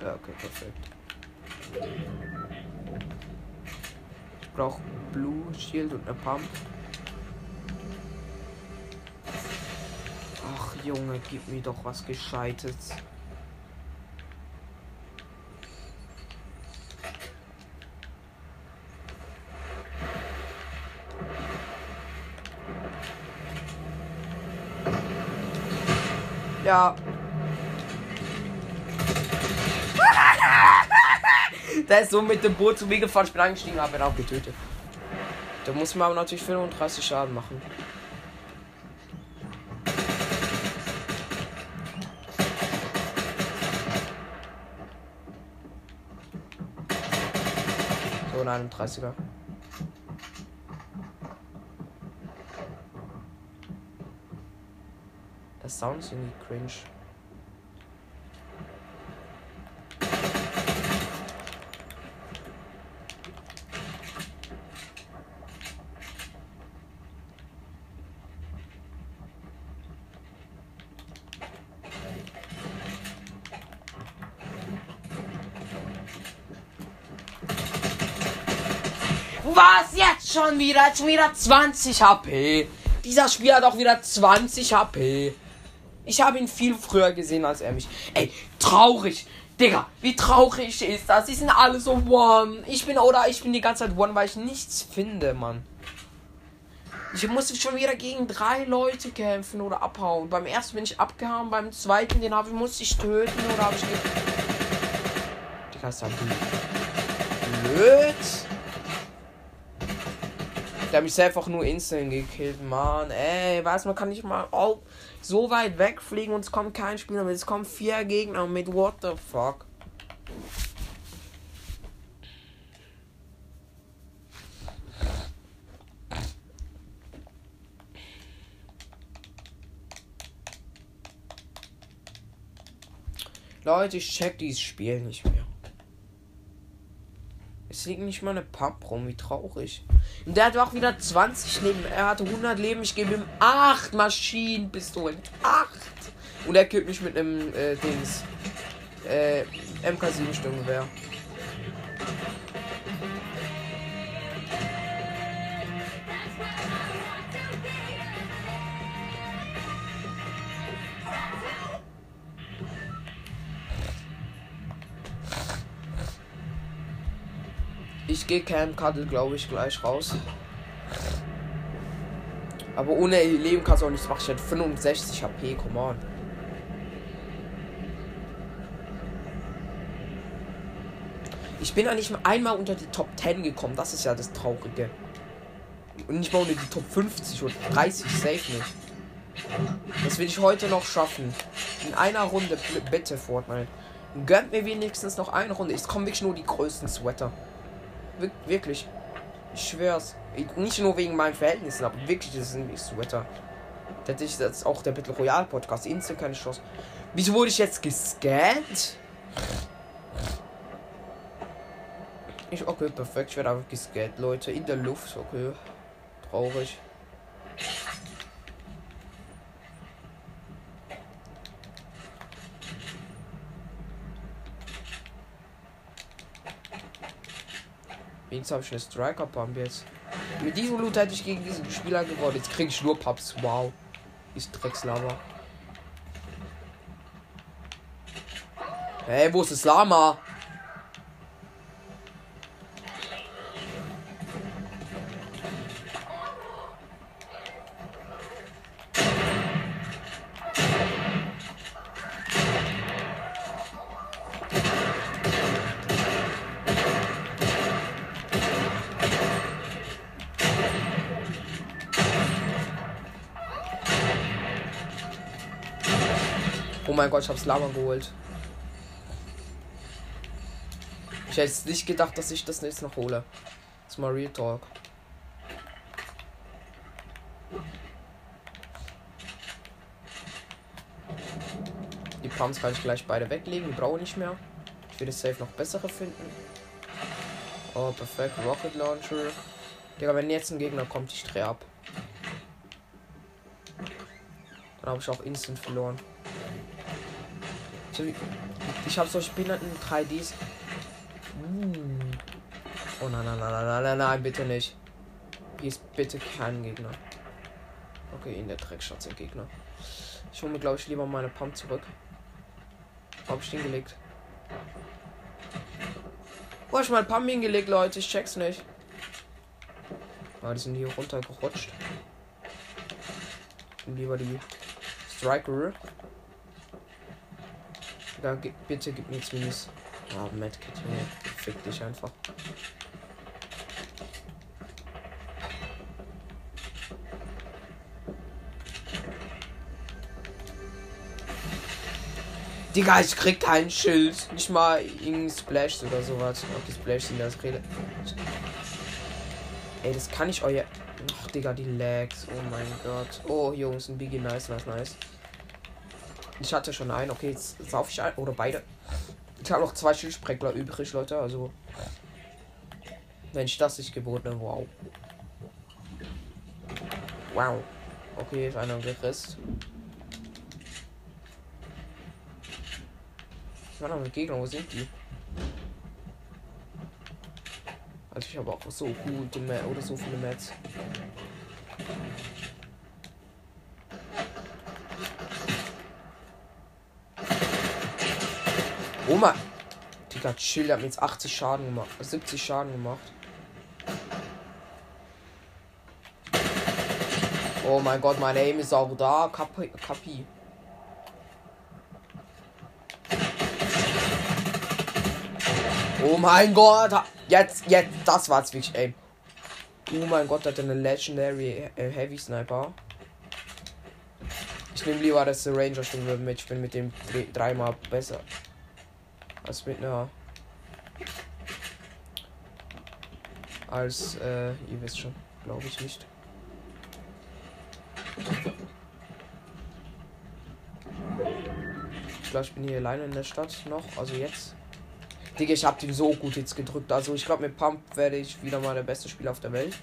Speaker 1: Ja, okay, perfekt. Ich brauche Blue Shield und eine Pump. Ach Junge, gib mir doch was Gescheites. Ja. Der ist so mit dem Boot zu mir gefahren, ich bin eingestiegen, habe ihn auch getötet. Da muss man aber natürlich 35 Schaden machen. So, ein 31er. Der Sound ist irgendwie cringe. Was jetzt schon wieder? Jetzt schon wieder 20 HP. Dieser Spiel hat auch wieder 20 HP. Ich habe ihn viel früher gesehen als er mich. Ey, traurig. Digga, wie traurig ist das? Die sind alle so one. Ich bin oder ich bin die ganze Zeit one, weil ich nichts finde, Mann. Ich musste schon wieder gegen drei Leute kämpfen oder abhauen. Beim ersten bin ich abgehauen, beim zweiten, den habe ich, musste ich töten oder habe ich. Digga, ist ja blöd. Der hat mich einfach nur instant gekillt, Mann. Ey, weiß man kann nicht mal auch so weit wegfliegen und es kommt kein Spieler mit. Es kommen vier Gegner mit. What the fuck? Leute, ich check dieses Spiel nicht mehr. Es liegt nicht mal eine Pump rum, wie traurig. Und der hat auch wieder 20 Leben. Er hatte 100 Leben. Ich gebe ihm 8 Maschinenpistolen. 8! Und er killt mich mit einem äh, Dings. Äh, MK7 Ich gehe Camp Cuddle, glaube ich, gleich raus. Aber ohne Leben kannst du auch nichts machen. Ich hätte 65 HP, come on. Ich bin ja nicht einmal unter die Top 10 gekommen. Das ist ja das Traurige. Und nicht mal unter die Top 50 oder 30, safe nicht. Das will ich heute noch schaffen. In einer Runde, bitte, Fortnite. Gönnt mir wenigstens noch eine Runde. Es kommen wirklich nur die größten Sweater. Wir wirklich. Ich schwör's. Nicht nur wegen meinen Verhältnissen, aber wirklich, das sind nicht Sweater. Das ist jetzt auch der Battle Royale Podcast. Instant keine Chance. Wieso wurde ich jetzt gescannt? Ich, okay, perfekt. Ich werde einfach gescannt, Leute. In der Luft, okay. Traurig. Wenigstens habe ich eine Striker Pump jetzt. Mit diesem Loot hätte ich gegen diesen Spieler gewonnen. Jetzt kriege ich nur Pubs. Wow. Ist Dreckslava. Hey, wo ist das Lama? Gott, ich hab's Lama geholt. Ich hätte nicht gedacht, dass ich das jetzt noch hole. Das ist mal Real Talk. Die Pumps kann ich gleich beide weglegen, die brauche ich nicht mehr. Ich will safe noch bessere finden. Oh, perfekt. Rocket Launcher. Digga, wenn jetzt ein Gegner kommt, ich drehe ab. Dann habe ich auch instant verloren. Ich, habe solche behinderten 3Ds. Uh. Oh nein, nein, nein, nein, nein, nein, bitte nicht. Hier ist bitte kein Gegner. Okay, in der Dreckstadt sind Gegner. Ich hole mir, glaube ich, lieber meine Pump zurück. Hab ich hingelegt. Wo hab ich mein Pump hingelegt, Leute? Ich check's nicht. Ah, die sind hier runtergerutscht. Lieber die Striker. Da, bitte gib mir jetzt Minis. Ah, Medkit, Junge. Fick dich einfach. Digga, ich krieg keinen Schild. Nicht mal irgendein Splash oder sowas. Okay, Splash sind das Rede. Ey, das kann ich euer. Ach, Digga, die Lags. Oh mein Gott. Oh, Jungs, ein Biggie. Nice, nice, nice. Ich hatte schon einen. Okay, jetzt sauf ich ein. Oder beide. Ich habe noch zwei Schildspreckler übrig, Leute. Also. Wenn ich das nicht geboten. Wow. Wow. Okay, ist einer gerissen. Was waren Gegner? Wo sind die? Also ich habe auch so gute Mats oder so viele Mats. Oh mein. Digga, chill, hat mir jetzt 80 Schaden gemacht. 70 Schaden gemacht. Oh mein Gott, mein Aim ist auch da. Kapi. Kapi. Oh mein Gott. Jetzt, jetzt, das war's wirklich, ey. Oh mein Gott, hat eine Legendary äh, Heavy Sniper. Ich nehme lieber das Ranger Stimme mit. Ich bin mit dem dreimal besser. Als mit einer. Als, äh, ihr wisst schon. Glaube ich nicht. Ich glaube, ich bin hier alleine in der Stadt noch. Also jetzt. Digga, ich hab den so gut jetzt gedrückt. Also ich glaube, mit Pump werde ich wieder mal der beste Spieler auf der Welt.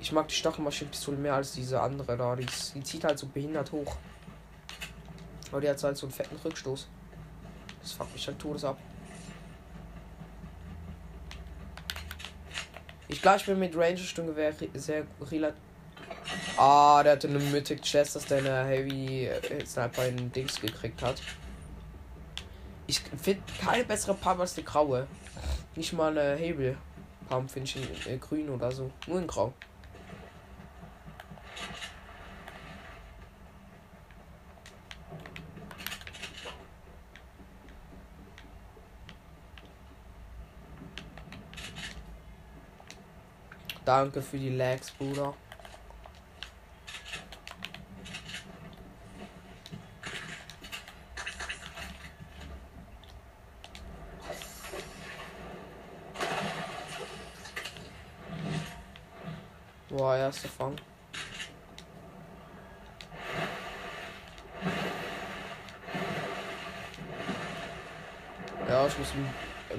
Speaker 1: Ich mag die Stachelmaschinenpistole mehr als diese andere da. Die, die, zieht halt so behindert hoch. Aber die hat halt so einen fetten Rückstoß. Das fuckt mich halt todes ab. Ich glaube, ich bin mit Ranger-Stunde sehr relativ. Ah, der hatte eine Mythic Chest, dass der eine Heavy äh, Sniper in Dings gekriegt hat. Ich finde keine bessere Pump als die graue. Nicht mal eine Hebel. Pump finde ich in äh, grün oder so. Nur in grau. Danke für die Lags, Bruder. Boah, erster Fang. Ja, ich muss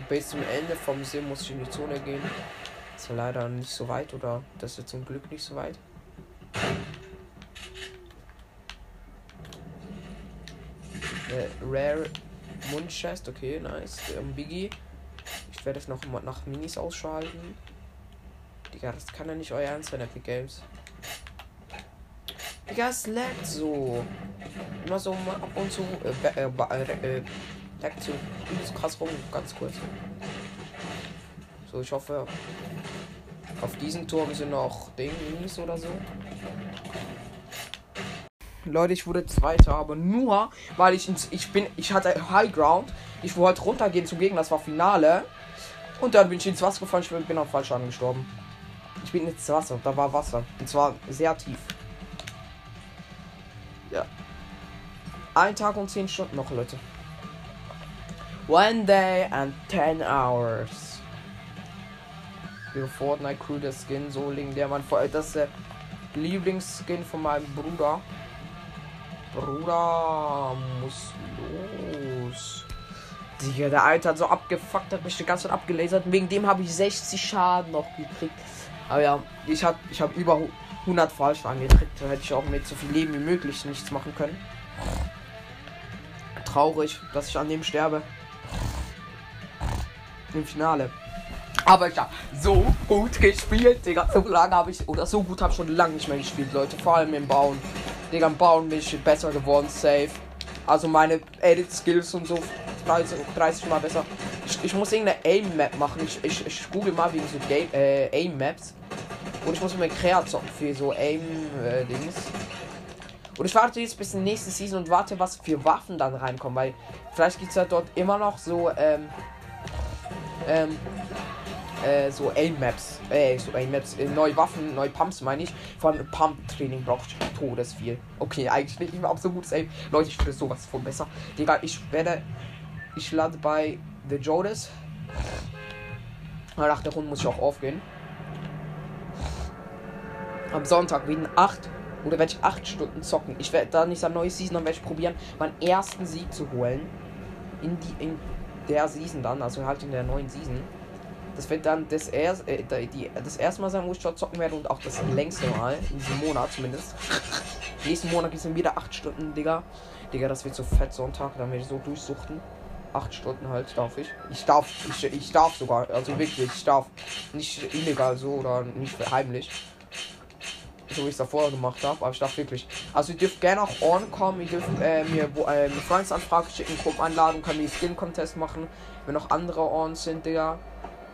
Speaker 1: bis zum Ende vom See muss ich in die Zone gehen. Leider nicht so weit oder das ist zum Glück nicht so weit. Äh, Rare Mundchest, okay, nice. Ähm, Biggie. Ich werde es noch nach Minis ausschalten. Digga, das kann ja nicht euer Ernst sein, Epic Games. Digga, es laggt so. Immer so ab und zu. Äh, äh, äh, laggt so krass rum, ganz kurz. So, ich hoffe, auf diesem Turm sind noch Dings oder so. Leute, ich wurde Zweiter, aber nur, weil ich ins, ich bin, ich hatte High Ground. Ich wollte runtergehen zum Gegner, das war Finale. Und dann bin ich ins Wasser gefallen, ich bin auf Fallschaden gestorben. Ich bin ins Wasser, da war Wasser. Und zwar sehr tief. Ja. Ein Tag und 10 Stunden noch, Leute. One day and 10 hours. Ihre Fortnite Crew, der Skin, so legendär. Man, das ist der Lieblingsskin von meinem Bruder. Bruder, muss los. Digga, der Alte hat so abgefuckt, hat mich die ganze Zeit abgelasert. Wegen dem habe ich 60 Schaden noch gekriegt. Aber ja, ich habe ich hab über 100 falsch angekriegt. Da hätte ich auch mit so viel Leben wie möglich nichts machen können. Traurig, dass ich an dem sterbe. Im Finale. Aber ich habe so gut gespielt, Digga. So lange habe ich, oder so gut habe ich schon lange nicht mehr gespielt, Leute. Vor allem im Bauen. Digga, im Bauen bin ich besser geworden, safe. Also meine Edit-Skills und so 30, 30 mal besser. Ich, ich muss irgendeine Aim-Map machen. Ich, ich, ich google mal wegen so Game, äh, Aim-Maps. Und ich muss mir zocken für so Aim-Dings. Äh, und ich warte jetzt bis in die nächste Season und warte, was für Waffen dann reinkommen. Weil vielleicht gibt es ja dort immer noch so, ähm, ähm, äh, so Aim-Maps. Äh, so Aim-Maps. Äh, neue Waffen, neue Pumps meine ich. Vor allem Pump-Training braucht todes viel. Okay, eigentlich nicht so gutes Aim. Leute, ich finde sowas voll besser. Digga, ich werde. Ich lande bei The Jodas. Nach der Runde muss ich auch aufgehen. Am Sonntag wegen 8 oder werde ich 8 Stunden zocken. Ich werde da nicht am neuen Season, dann werde ich probieren, meinen ersten Sieg zu holen. In die in der Season dann, also halt in der neuen Season. Das wird dann das, erst, äh, die, das erste Mal sein, wo ich dort zocken werde und auch das längste Mal. In diesem Monat zumindest. Nächsten Monat gibt es wieder 8 Stunden, Digga. Digga, das wird so fett Sonntag. Dann werde ich so durchsuchten. 8 Stunden halt darf ich. Ich darf, ich, ich darf sogar. Also wirklich, ich darf. Nicht illegal so oder nicht heimlich. So wie ich es davor gemacht habe, aber ich darf wirklich. Also ihr dürft gerne auch on kommen, ihr dürft äh, mir äh, Freundesanfrage schicken, Gruppenanlagen, kann mir Skin-Contest machen. Wenn noch andere Ons sind, Digga.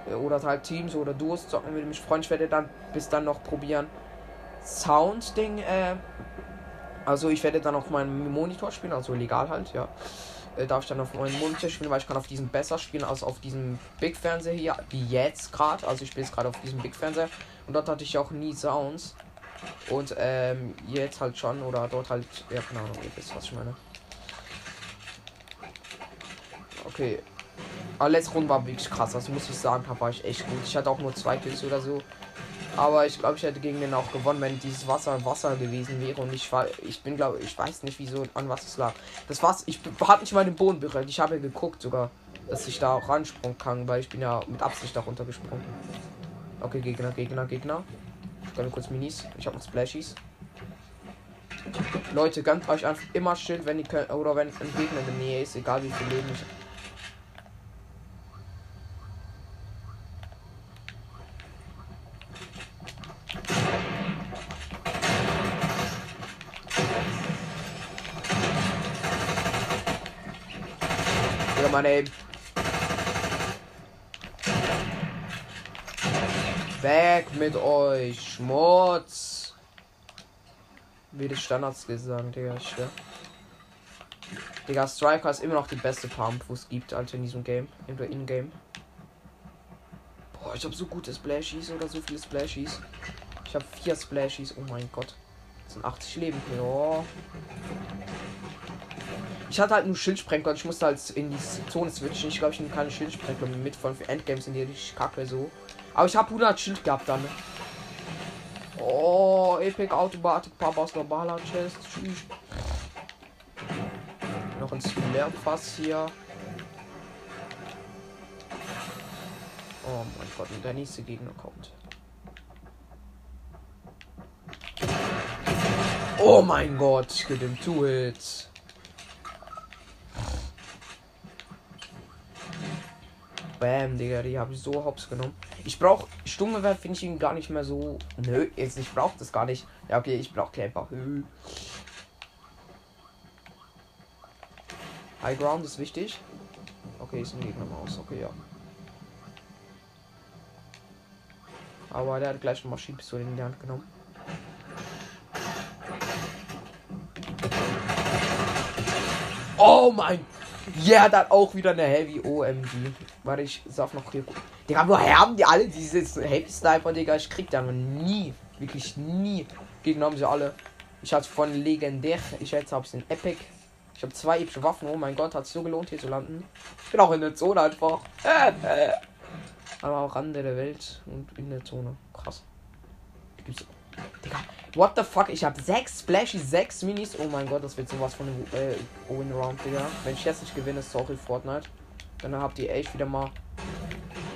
Speaker 1: Äh, oder halt Teams oder Duos zocken würde mich freuen. Ich werde dann bis dann noch probieren. Sound-Ding, äh, also ich werde dann auf meinem Monitor spielen, also legal halt, ja. Äh, darf ich dann auf meinem Monitor spielen, weil ich kann auf diesem besser spielen als auf diesem Big Fernseher hier, wie jetzt gerade. Also ich spiele jetzt gerade auf diesem Big Fernseher und dort hatte ich auch nie Sounds. Und ähm, jetzt halt schon, oder dort halt, ja, keine Ahnung, ihr wisst, was ich meine. Okay, aber letzte Runde war wirklich krass. Also muss ich sagen, da war ich echt gut. Ich hatte auch nur zwei Kills oder so. Aber ich glaube, ich hätte gegen den auch gewonnen, wenn dieses Wasser Wasser gewesen wäre. Und ich war, ich bin glaube, ich weiß nicht, wieso an was es lag. Das war's. Ich habe nicht mal den Boden berührt. Ich habe geguckt sogar, dass ich da auch ransprungen kann, weil ich bin ja mit Absicht darunter gesprungen. Okay, Gegner, Gegner, Gegner. Ich kann kurz Minis. Ich habe noch Splashies. Leute, gönnt euch einfach immer Schild, wenn ihr könnt, oder wenn ein Gegner in der Nähe ist, egal wie viel Leben ich Mann, Weg mit euch, Schmutz. Wie die Standards gesagt, Digga, ich schwör. Digga, Striker ist immer noch die beste Pump, wo es gibt, Alter, in diesem Game. In der In-Game. Boah, ich habe so gute Splashies oder so viele Splashies. Ich habe vier Splashies, oh mein Gott. Das sind 80 Leben. Oh. Ich hatte halt nur Schildsprenkler ich musste halt in die Zone switchen. Ich glaube, ich nehme keine Schildsprenkler mit, von für Endgames sind die richtig kacke so. Aber ich habe 100 Schild gehabt dann. Oh, Epic Automatic Papas globaler Chest. Tschüss. Noch ein Leerfass hier. Oh mein Gott, und der nächste Gegner kommt. Oh mein Gott, ich gebe ihm Two Hits. Bam, Digga, die habe ich so hops genommen. Ich brauche stumme Wert finde ich ihn gar nicht mehr so. Nö, jetzt ich brauche das gar nicht. Ja, okay, ich brauche Camper. High Ground ist wichtig. Okay, ist ein Gegner Maus. Okay, ja. Aber der hat gleich eine Maschinenpistole in die Hand genommen. Oh mein ja, yeah, dann auch wieder eine Heavy OMG. Warte, ich sauf noch hier. Digga, woher haben die alle dieses Heavy Sniper, Digga? Ich krieg da nie, wirklich nie. Gegner haben sie alle. Ich hatte von legendär, ich habe es in Epic. Ich habe zwei epische Waffen. Oh mein Gott, hat so gelohnt, hier zu landen. Ich bin auch in der Zone einfach. Aber auch Rande der Welt und in der Zone. Krass. Gibt's. Digga, what the fuck? Ich habe sechs Splashy, sechs Minis. Oh mein Gott, das wird sowas von äh, Win Round, Digga. Wenn ich jetzt nicht gewinne, sorry, Fortnite. Dann habt ihr echt wieder mal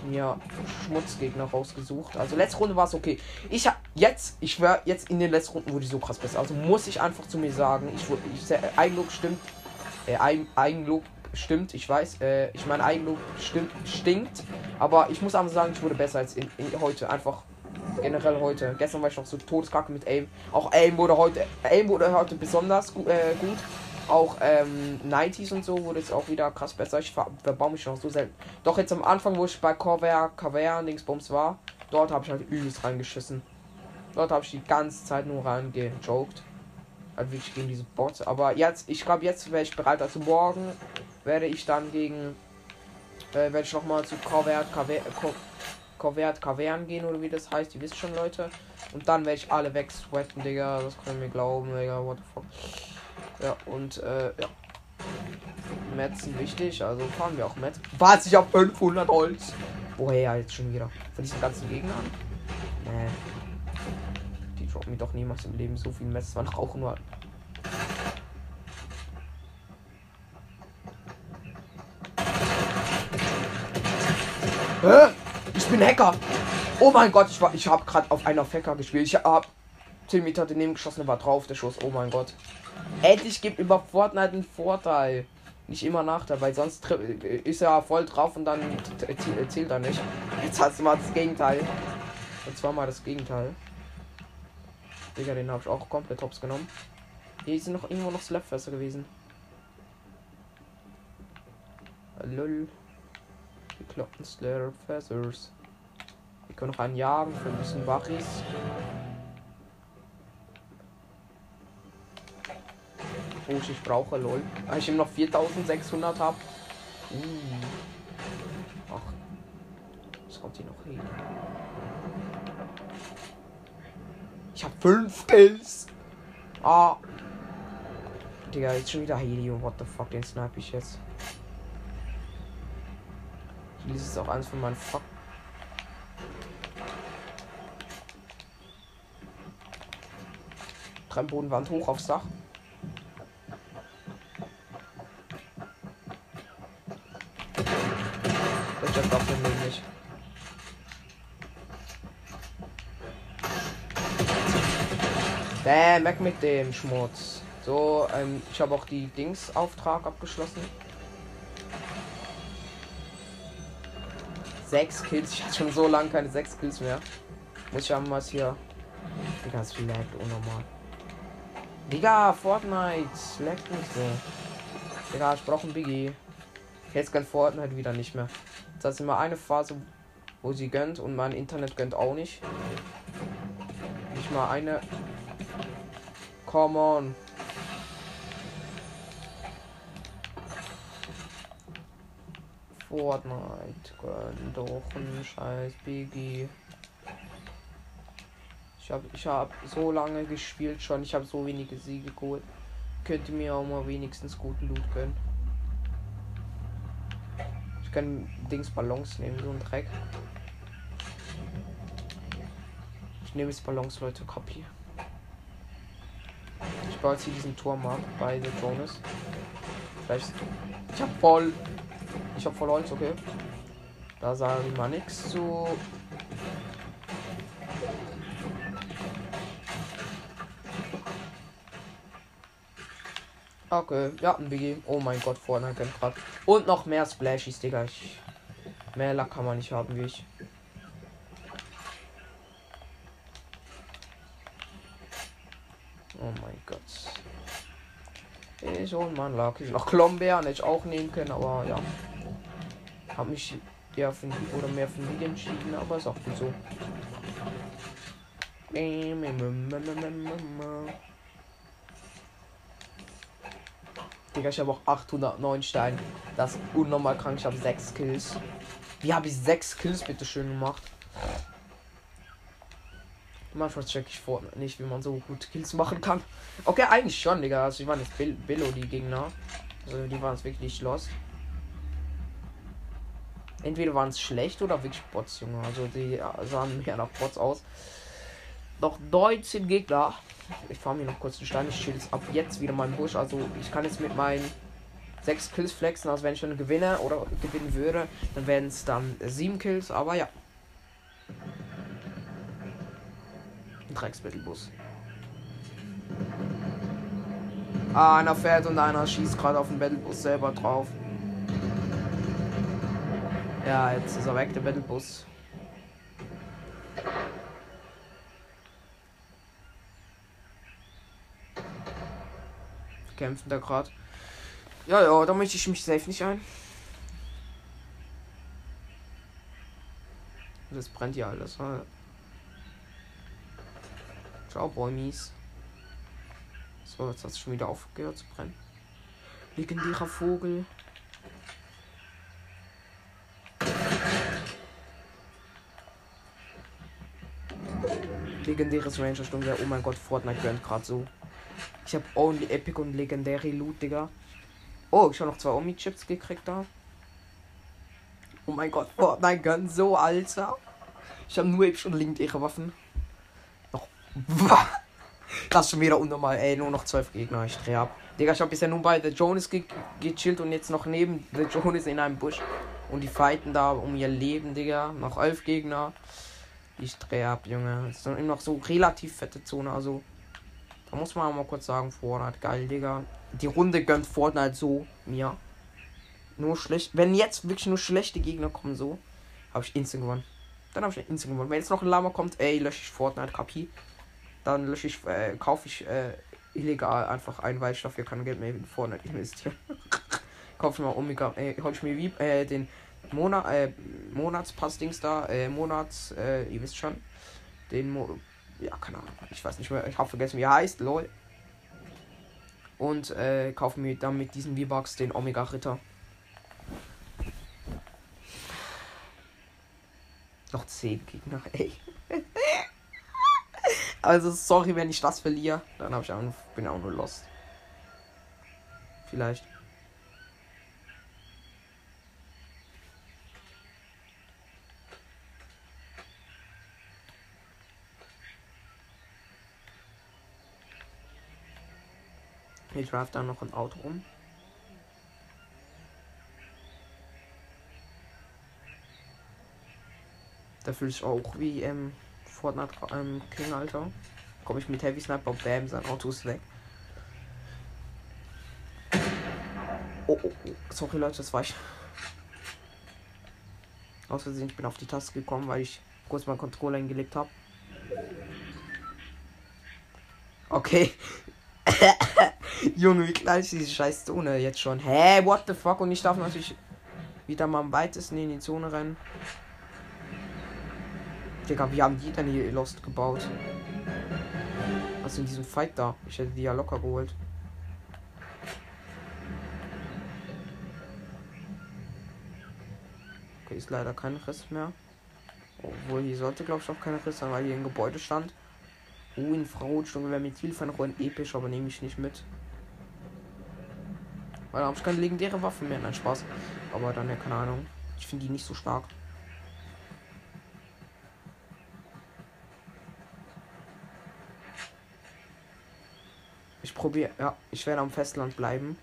Speaker 1: mir Schmutzgegner rausgesucht. Also letzte Runde war es okay. Ich hab jetzt, ich war jetzt in den letzten Runden wurde ich so krass besser. Also muss ich einfach zu mir sagen, ich wurde, ich, äh, Eigenlob stimmt, äh, Eigenlob stimmt, ich weiß, äh, ich meine Eigenlob stimmt, stinkt, aber ich muss einfach sagen, ich wurde besser als in, in heute. Einfach generell heute. Gestern war ich noch so todeskacke mit Aim. Auch Aim wurde heute, Aim wurde heute besonders gu äh, gut. Auch ähm, 90s und so wurde es auch wieder krass besser. Ich verbaue mich noch so selten. Doch jetzt am Anfang, wo ich bei Corvair, Cavern, Dingsbums war, dort habe ich halt übelst reingeschissen. Dort habe ich die ganze Zeit nur reingejoked. Halt wirklich gegen diese Bots. Aber jetzt, ich glaube, jetzt wäre ich bereit. Also morgen werde ich dann gegen. Äh, werde ich nochmal zu Corvert, Covert Cavern gehen oder wie das heißt. Ihr wisst schon, Leute. Und dann werde ich alle wegsweaten, Digga. Das können wir glauben, Digga. What the fuck. Ja, und äh, ja. Mets wichtig, also fahren wir auch Mets. Was? Ich habe 500 Holz. Woher jetzt schon wieder? Von diesen ganzen Gegnern? Nee. Die droppen mir doch niemals im Leben so viel Mets. Man auch nur. Hä? Ich bin Hacker. Oh mein Gott, ich war, ich habe gerade auf einer Fecker gespielt. Ich habe 10 Meter daneben geschossen, war drauf der Schuss. Oh mein Gott. Endlich gibt über Fortnite einen Vorteil. Nicht immer Nachteil, weil sonst ist er voll drauf und dann zählt er nicht. Jetzt hast du mal das Gegenteil. Und zwar mal das Gegenteil. Digga, den habe ich auch komplett hops genommen. Hier sind noch irgendwo noch Slapfässer gewesen. Lol. Die kloppen Slapfässers. Wir können noch einen jagen für ein bisschen Wachis. Oh, ich brauche lol. Weil ich immer noch 4600 habe. Uh. Ach. Was kommt hier noch hin? Ich habe 5 Kills. Ah. Digga, jetzt schon wieder Helium. What the fuck, den snipe ich jetzt. Das ist auch eins von meinen Fuck. Trennbodenwand hoch aufs Dach. das dafür nämlich. Bäh, weg mit dem Schmutz. So, ähm, ich habe auch die Dings-Auftrag abgeschlossen. Sechs Kills. Ich hatte schon so lange keine sechs Kills mehr. Muss ich haben was hier. Digga, es laggt unnormal. Digga, Fortnite. Laggt nicht so. Digga, ich brauche ein Biggie. Jetzt kann Fortnite wieder nicht mehr. Das ist immer eine Phase, wo sie gönnt und mein Internet gönnt auch nicht. Nicht mal eine. Come on. Fortnite gönnt doch ein scheiß Biggie. Ich habe ich hab so lange gespielt schon. Ich habe so wenige Siege geholt. Könnte mir auch mal wenigstens guten Loot gönnen. Ich kann Dings Ballons nehmen, so ein Dreck. Ich nehme jetzt Ballons, Leute, Copy. Ich baue jetzt hier diesen Turm ab bei The Jonas. Vielleicht. Ich hab voll. Ich hab voll Holz, okay. Da sage ich mal nichts zu. Okay, ja, ein BG. Oh mein Gott, vorne gerade. Und noch mehr Splashies, Digga. Ich, mehr Lack kann man nicht haben wie ich. Oh mein Gott. Ich hol mal Lack. Ich noch Klombeeren hätte ich auch nehmen können, aber ja. Hab mich eher für oder mehr für die entschieden, aber ist auch gut so. Digga, ich habe auch 809 Steine. Das ist unnormal krank. Ich habe 6 Kills. Wie habe ich 6 Kills bitte schön gemacht? Manchmal check ich Fortnite nicht, wie man so gut Kills machen kann. Okay, eigentlich schon, Digga. Also, die waren jetzt Bill Billo, die Gegner. Also, die waren es wirklich los. Entweder waren es schlecht oder wirklich Bots, Junge. Also, die sahen mehr nach Bots aus. Noch 19 Gegner. Ich fahre mir noch kurz den Stein. Ich chill jetzt ab jetzt wieder meinen Busch. Also, ich kann jetzt mit meinen 6 Kills flexen. Also, wenn ich dann gewinne oder gewinnen würde, dann werden es dann 7 Kills. Aber ja. Drecksmittelbus. Ah, einer fährt und einer schießt gerade auf den Battlebus selber drauf. Ja, jetzt ist er weg, der Battlebus. Kämpfen da gerade. Ja, ja, da möchte ich mich safe nicht ein. Das brennt ja alles. Ne? Ciao, Bäumis. So, jetzt hat es schon wieder aufgehört zu brennen. Legendärer Vogel. Legendäres Ranger Stunde. Oh mein Gott, Fortnite gönnt gerade so. Ich habe Only Epic und Legendary Loot, Digga. Oh, ich habe noch zwei Omi-Chips gekriegt da. Oh mein Gott, Fortnite gönnt so, Alter. Ich habe nur Epic und legendäre Waffen. Das ist schon wieder unnormal, ey. Nur noch zwölf Gegner. Ich dreh ab. Digga, ich hab bisher nur bei The Jonas ge gechillt und jetzt noch neben The Jonas in einem Busch. Und die fighten da um ihr Leben, Digga. Noch elf Gegner. Ich dreh ab, Junge. Das ist immer noch so relativ fette Zone. Also, da muss man auch mal kurz sagen, Fortnite, geil, Digga. Die Runde gönnt Fortnite so mir. Nur schlecht. Wenn jetzt wirklich nur schlechte Gegner kommen, so, habe ich instant gewonnen. Dann habe ich instant gewonnen. Wenn jetzt noch ein Lama kommt, ey, lösche ich Fortnite, Kapi dann lösche ich, äh, kaufe ich äh, illegal einfach ein, weil ich dafür kein Geld mehr in Fortnite investieren. kaufe ich mal Omega, äh, hol ich mir wie, äh, den Monat, äh, Monatspass-Dings da, äh, Monats, äh, ihr wisst schon, den, Mo ja, keine Ahnung, ich weiß nicht mehr, ich habe vergessen, wie er heißt, lol. Und, äh, kaufe mir dann mit diesen V-Bucks den Omega-Ritter. Noch 10 Gegner, ey. Also sorry, wenn ich das verliere. Dann habe ich auch, bin ich auch nur lost. Vielleicht. Ich werfe da noch ein Auto rum. Da fühle ich auch wie ähm, Fortnite ähm, King, Alter. Komme ich mit Heavy Sniper, bam, sein Auto ist weg. Oh, oh, oh. Sorry Leute, das war ich. Aus Versehen, ich bin auf die Taste gekommen, weil ich kurz meinen Controller hingelegt habe. Okay. Junge, wie klein ist diese scheiß Zone jetzt schon? Hä, what the fuck? Und ich darf natürlich wieder mal am weitesten in die Zone rennen. Digga, wie haben die denn hier Lost gebaut? Was in diesem Fight da? Ich hätte die ja locker geholt. Okay, ist leider kein Riss mehr. Obwohl, hier sollte, glaube ich, auch kein Riss sein, weil hier ein Gebäude stand. Oh, Infrarotstunde wäre mit Hilfe noch ein episch, aber nehme ich nicht mit. Weil da habe ich keine legendäre Waffe mehr. Nein, Spaß. Aber dann ja, keine Ahnung. Ich finde die nicht so stark. Ich probiere, ja, ich werde am Festland bleiben.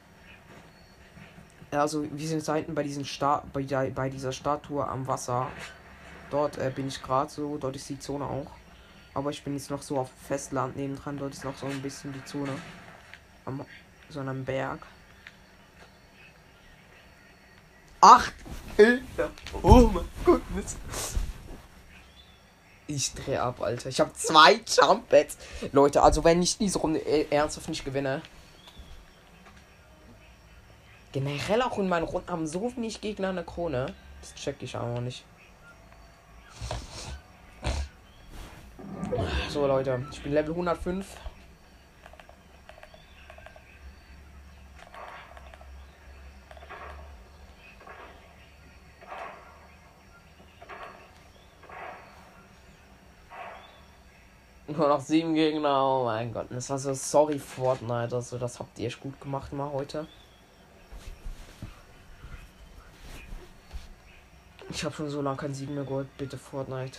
Speaker 1: Also, wir sind Seiten bei diesen Sta bei, bei dieser Statue am Wasser. Dort äh, bin ich gerade so, dort ist die Zone auch. Aber ich bin jetzt noch so auf Festland nebendran, dort ist noch so ein bisschen die Zone. Am so einem Berg. Ach, Hilfe! Oh mein Gott. Ich drehe ab, Alter. Ich habe zwei Jump Bats. Leute, also wenn ich diese Runde äh, ernsthaft nicht gewinne. Generell auch in meinen Runden haben so wenig Gegner eine Krone. Das check ich auch nicht. So, Leute. Ich bin Level 105. Nur noch sieben Gegner, oh mein Gott. Das war so sorry Fortnite, also das habt ihr echt gut gemacht mal heute. Ich habe schon so lange kein Sieg mehr geholt, bitte Fortnite.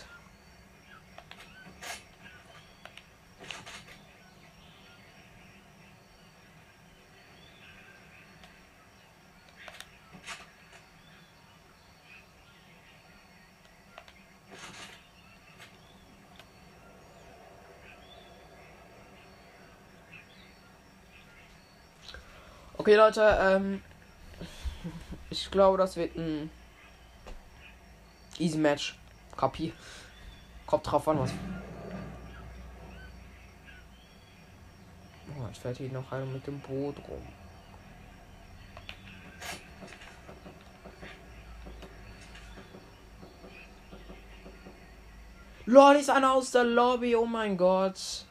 Speaker 1: Okay, Leute, ähm, ich glaube, das wird ein easy Match. Kapi. Kommt drauf an, was. Oh, jetzt fährt hier noch einer mit dem Boot rum. Lol, ist einer aus der Lobby, oh mein Gott.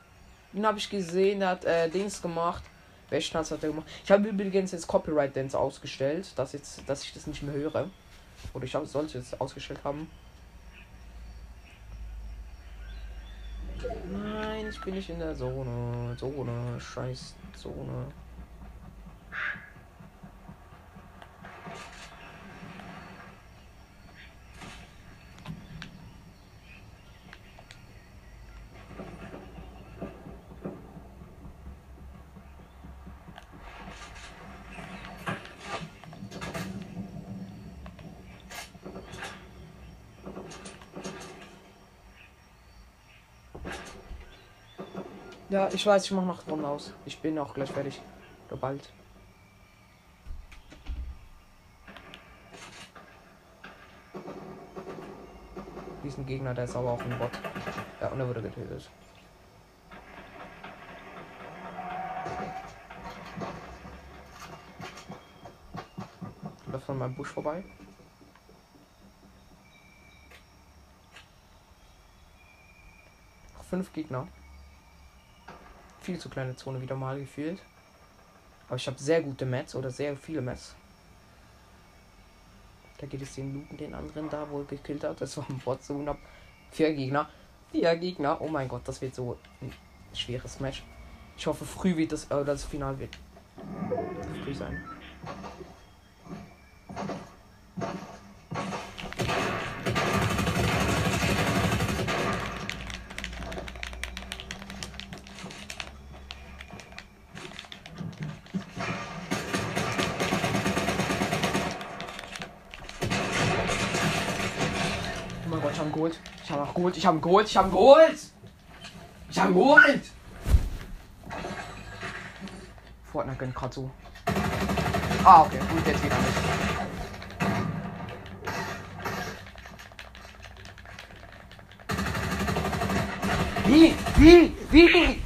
Speaker 1: Den habe ich gesehen, der hat äh, Dings gemacht. Tanz hat er gemacht? Ich habe übrigens jetzt Copyright Dance ausgestellt, dass, jetzt, dass ich das nicht mehr höre. Oder ich sollte es ausgestellt haben. Nein, ich bin nicht in der Zone. Zone, scheiß Zone. Ich weiß, ich mache noch Runde aus. Ich bin auch gleich fertig. Oder bald. Diesen Gegner, der ist aber auch ein Bot. Ja, und er wurde getötet. Läuft von meinem Busch vorbei. Noch fünf Gegner viel zu kleine Zone wieder mal gefühlt. Aber ich habe sehr gute Mets oder sehr viele Mets. Da geht es den Looten, den anderen da, wo er gekillt hat. Das war ein Bot so und vier Gegner. Vier Gegner. Oh mein Gott, das wird so ein schweres Match. Ich hoffe, früh wird das, äh, das Final wird früh sein. Geholt. Ich habe geholt. Ich habe geholt. Ich habe geholt. Fortnite gönnt gerade so. Ah, okay. Gut, jetzt wieder nicht. Wie? Wie? Wie?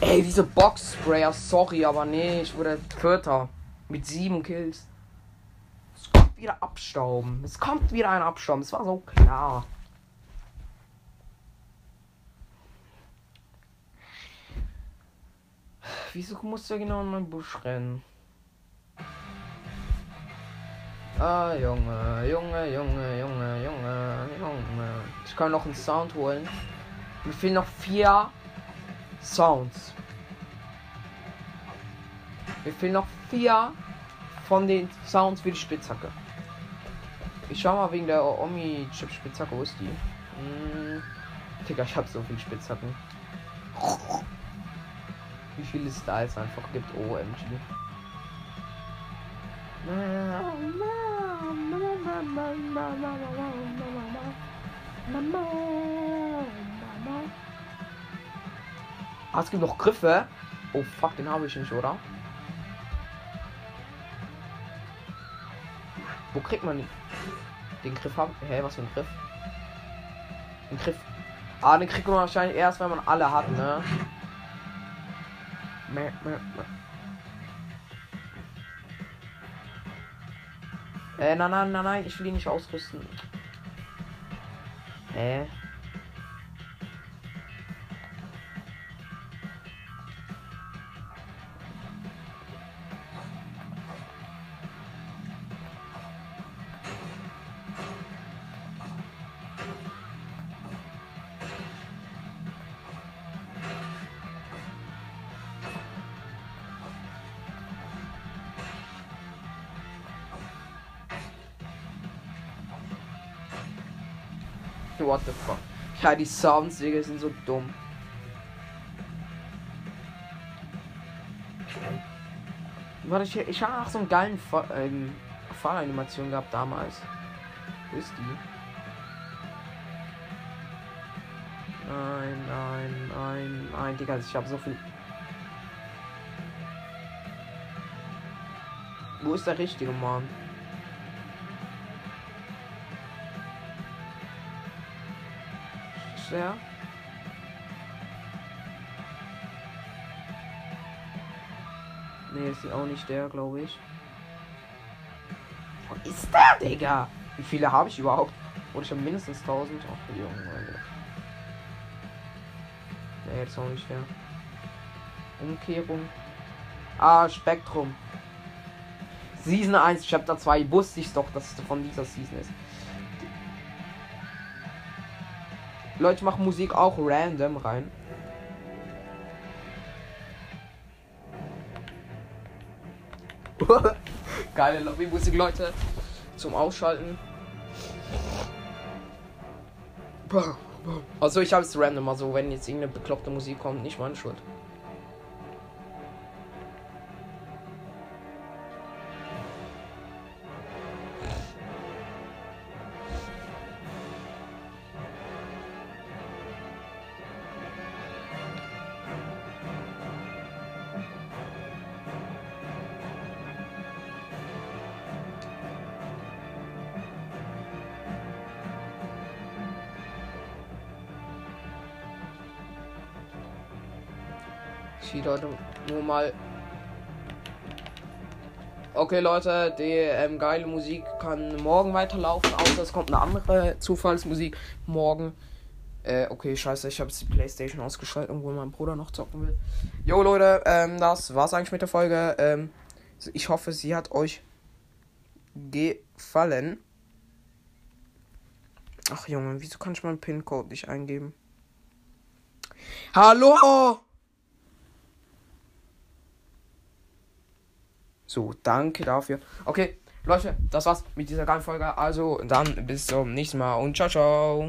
Speaker 1: Ey, diese Box-Sprayer, sorry, aber nee, ich wurde Vierter. Mit sieben Kills. Es kommt wieder abstauben. Es kommt wieder ein Abstauben. Es war so klar. Wieso musst du genau in meinen Busch rennen? Ah, Junge, Junge, Junge, Junge, Junge, Junge. Ich kann noch einen Sound holen. Mir fehlen noch vier Sounds. Mir fehlen noch vier von den Sounds für die Spitzhacke. Ich schau mal wegen der Omi-Chip-Spitzhacke. Wo ist die? Hm. Digga, ich hab so viel Spitzhacken wie viele Styles einfach gibt. OMG. Ah, es gibt noch Griffe. Oh fuck, den habe ich nicht, oder? Wo kriegt man den Griff haben? Hä, was für ein Griff? Den Griff. Ah, den kriegt man wahrscheinlich erst, wenn man alle hat, ne? Mäh, mäh, mäh. Äh, nein, nein, nein, nein, ich will ihn nicht ausrüsten. Hä? What the fuck? Ja, die Sounds, Digga, sind so dumm. Warte, ich, ich habe auch so einen geilen Fa ähm, Fahranimation gehabt damals. Wo ist die? Nein, nein, nein, nein, Digga, ich habe so viel. Wo ist der richtige Mann? Der? Nee, ist auch nicht der, glaube ich. Wo ist der, Digga? Wie viele habe ich überhaupt? Oder ich habe mindestens 1000. Ach, Junge. Nee, jetzt auch nicht der. Umkehrung. Ah, Spektrum. Season 1, Chapter 2. Wusste ich doch, dass es von dieser Season ist. Leute, machen Musik auch random rein. Geile Lobbymusik, Leute. Zum Ausschalten. Also ich habe es random, also wenn jetzt irgendeine bekloppte Musik kommt, nicht meine Schuld. Okay, Leute, die ähm, geile Musik kann morgen weiterlaufen, außer es kommt eine andere Zufallsmusik morgen. Äh, okay, scheiße, ich habe die Playstation ausgeschaltet, obwohl mein Bruder noch zocken will. Jo, Leute, ähm, das war's eigentlich mit der Folge. Ähm, ich hoffe, sie hat euch gefallen. Ach, Junge, wieso kann ich meinen PIN-Code nicht eingeben? Hallo! So, danke dafür. Okay, Leute, das war's mit dieser geilen Folge. Also, dann bis zum nächsten Mal und ciao, ciao.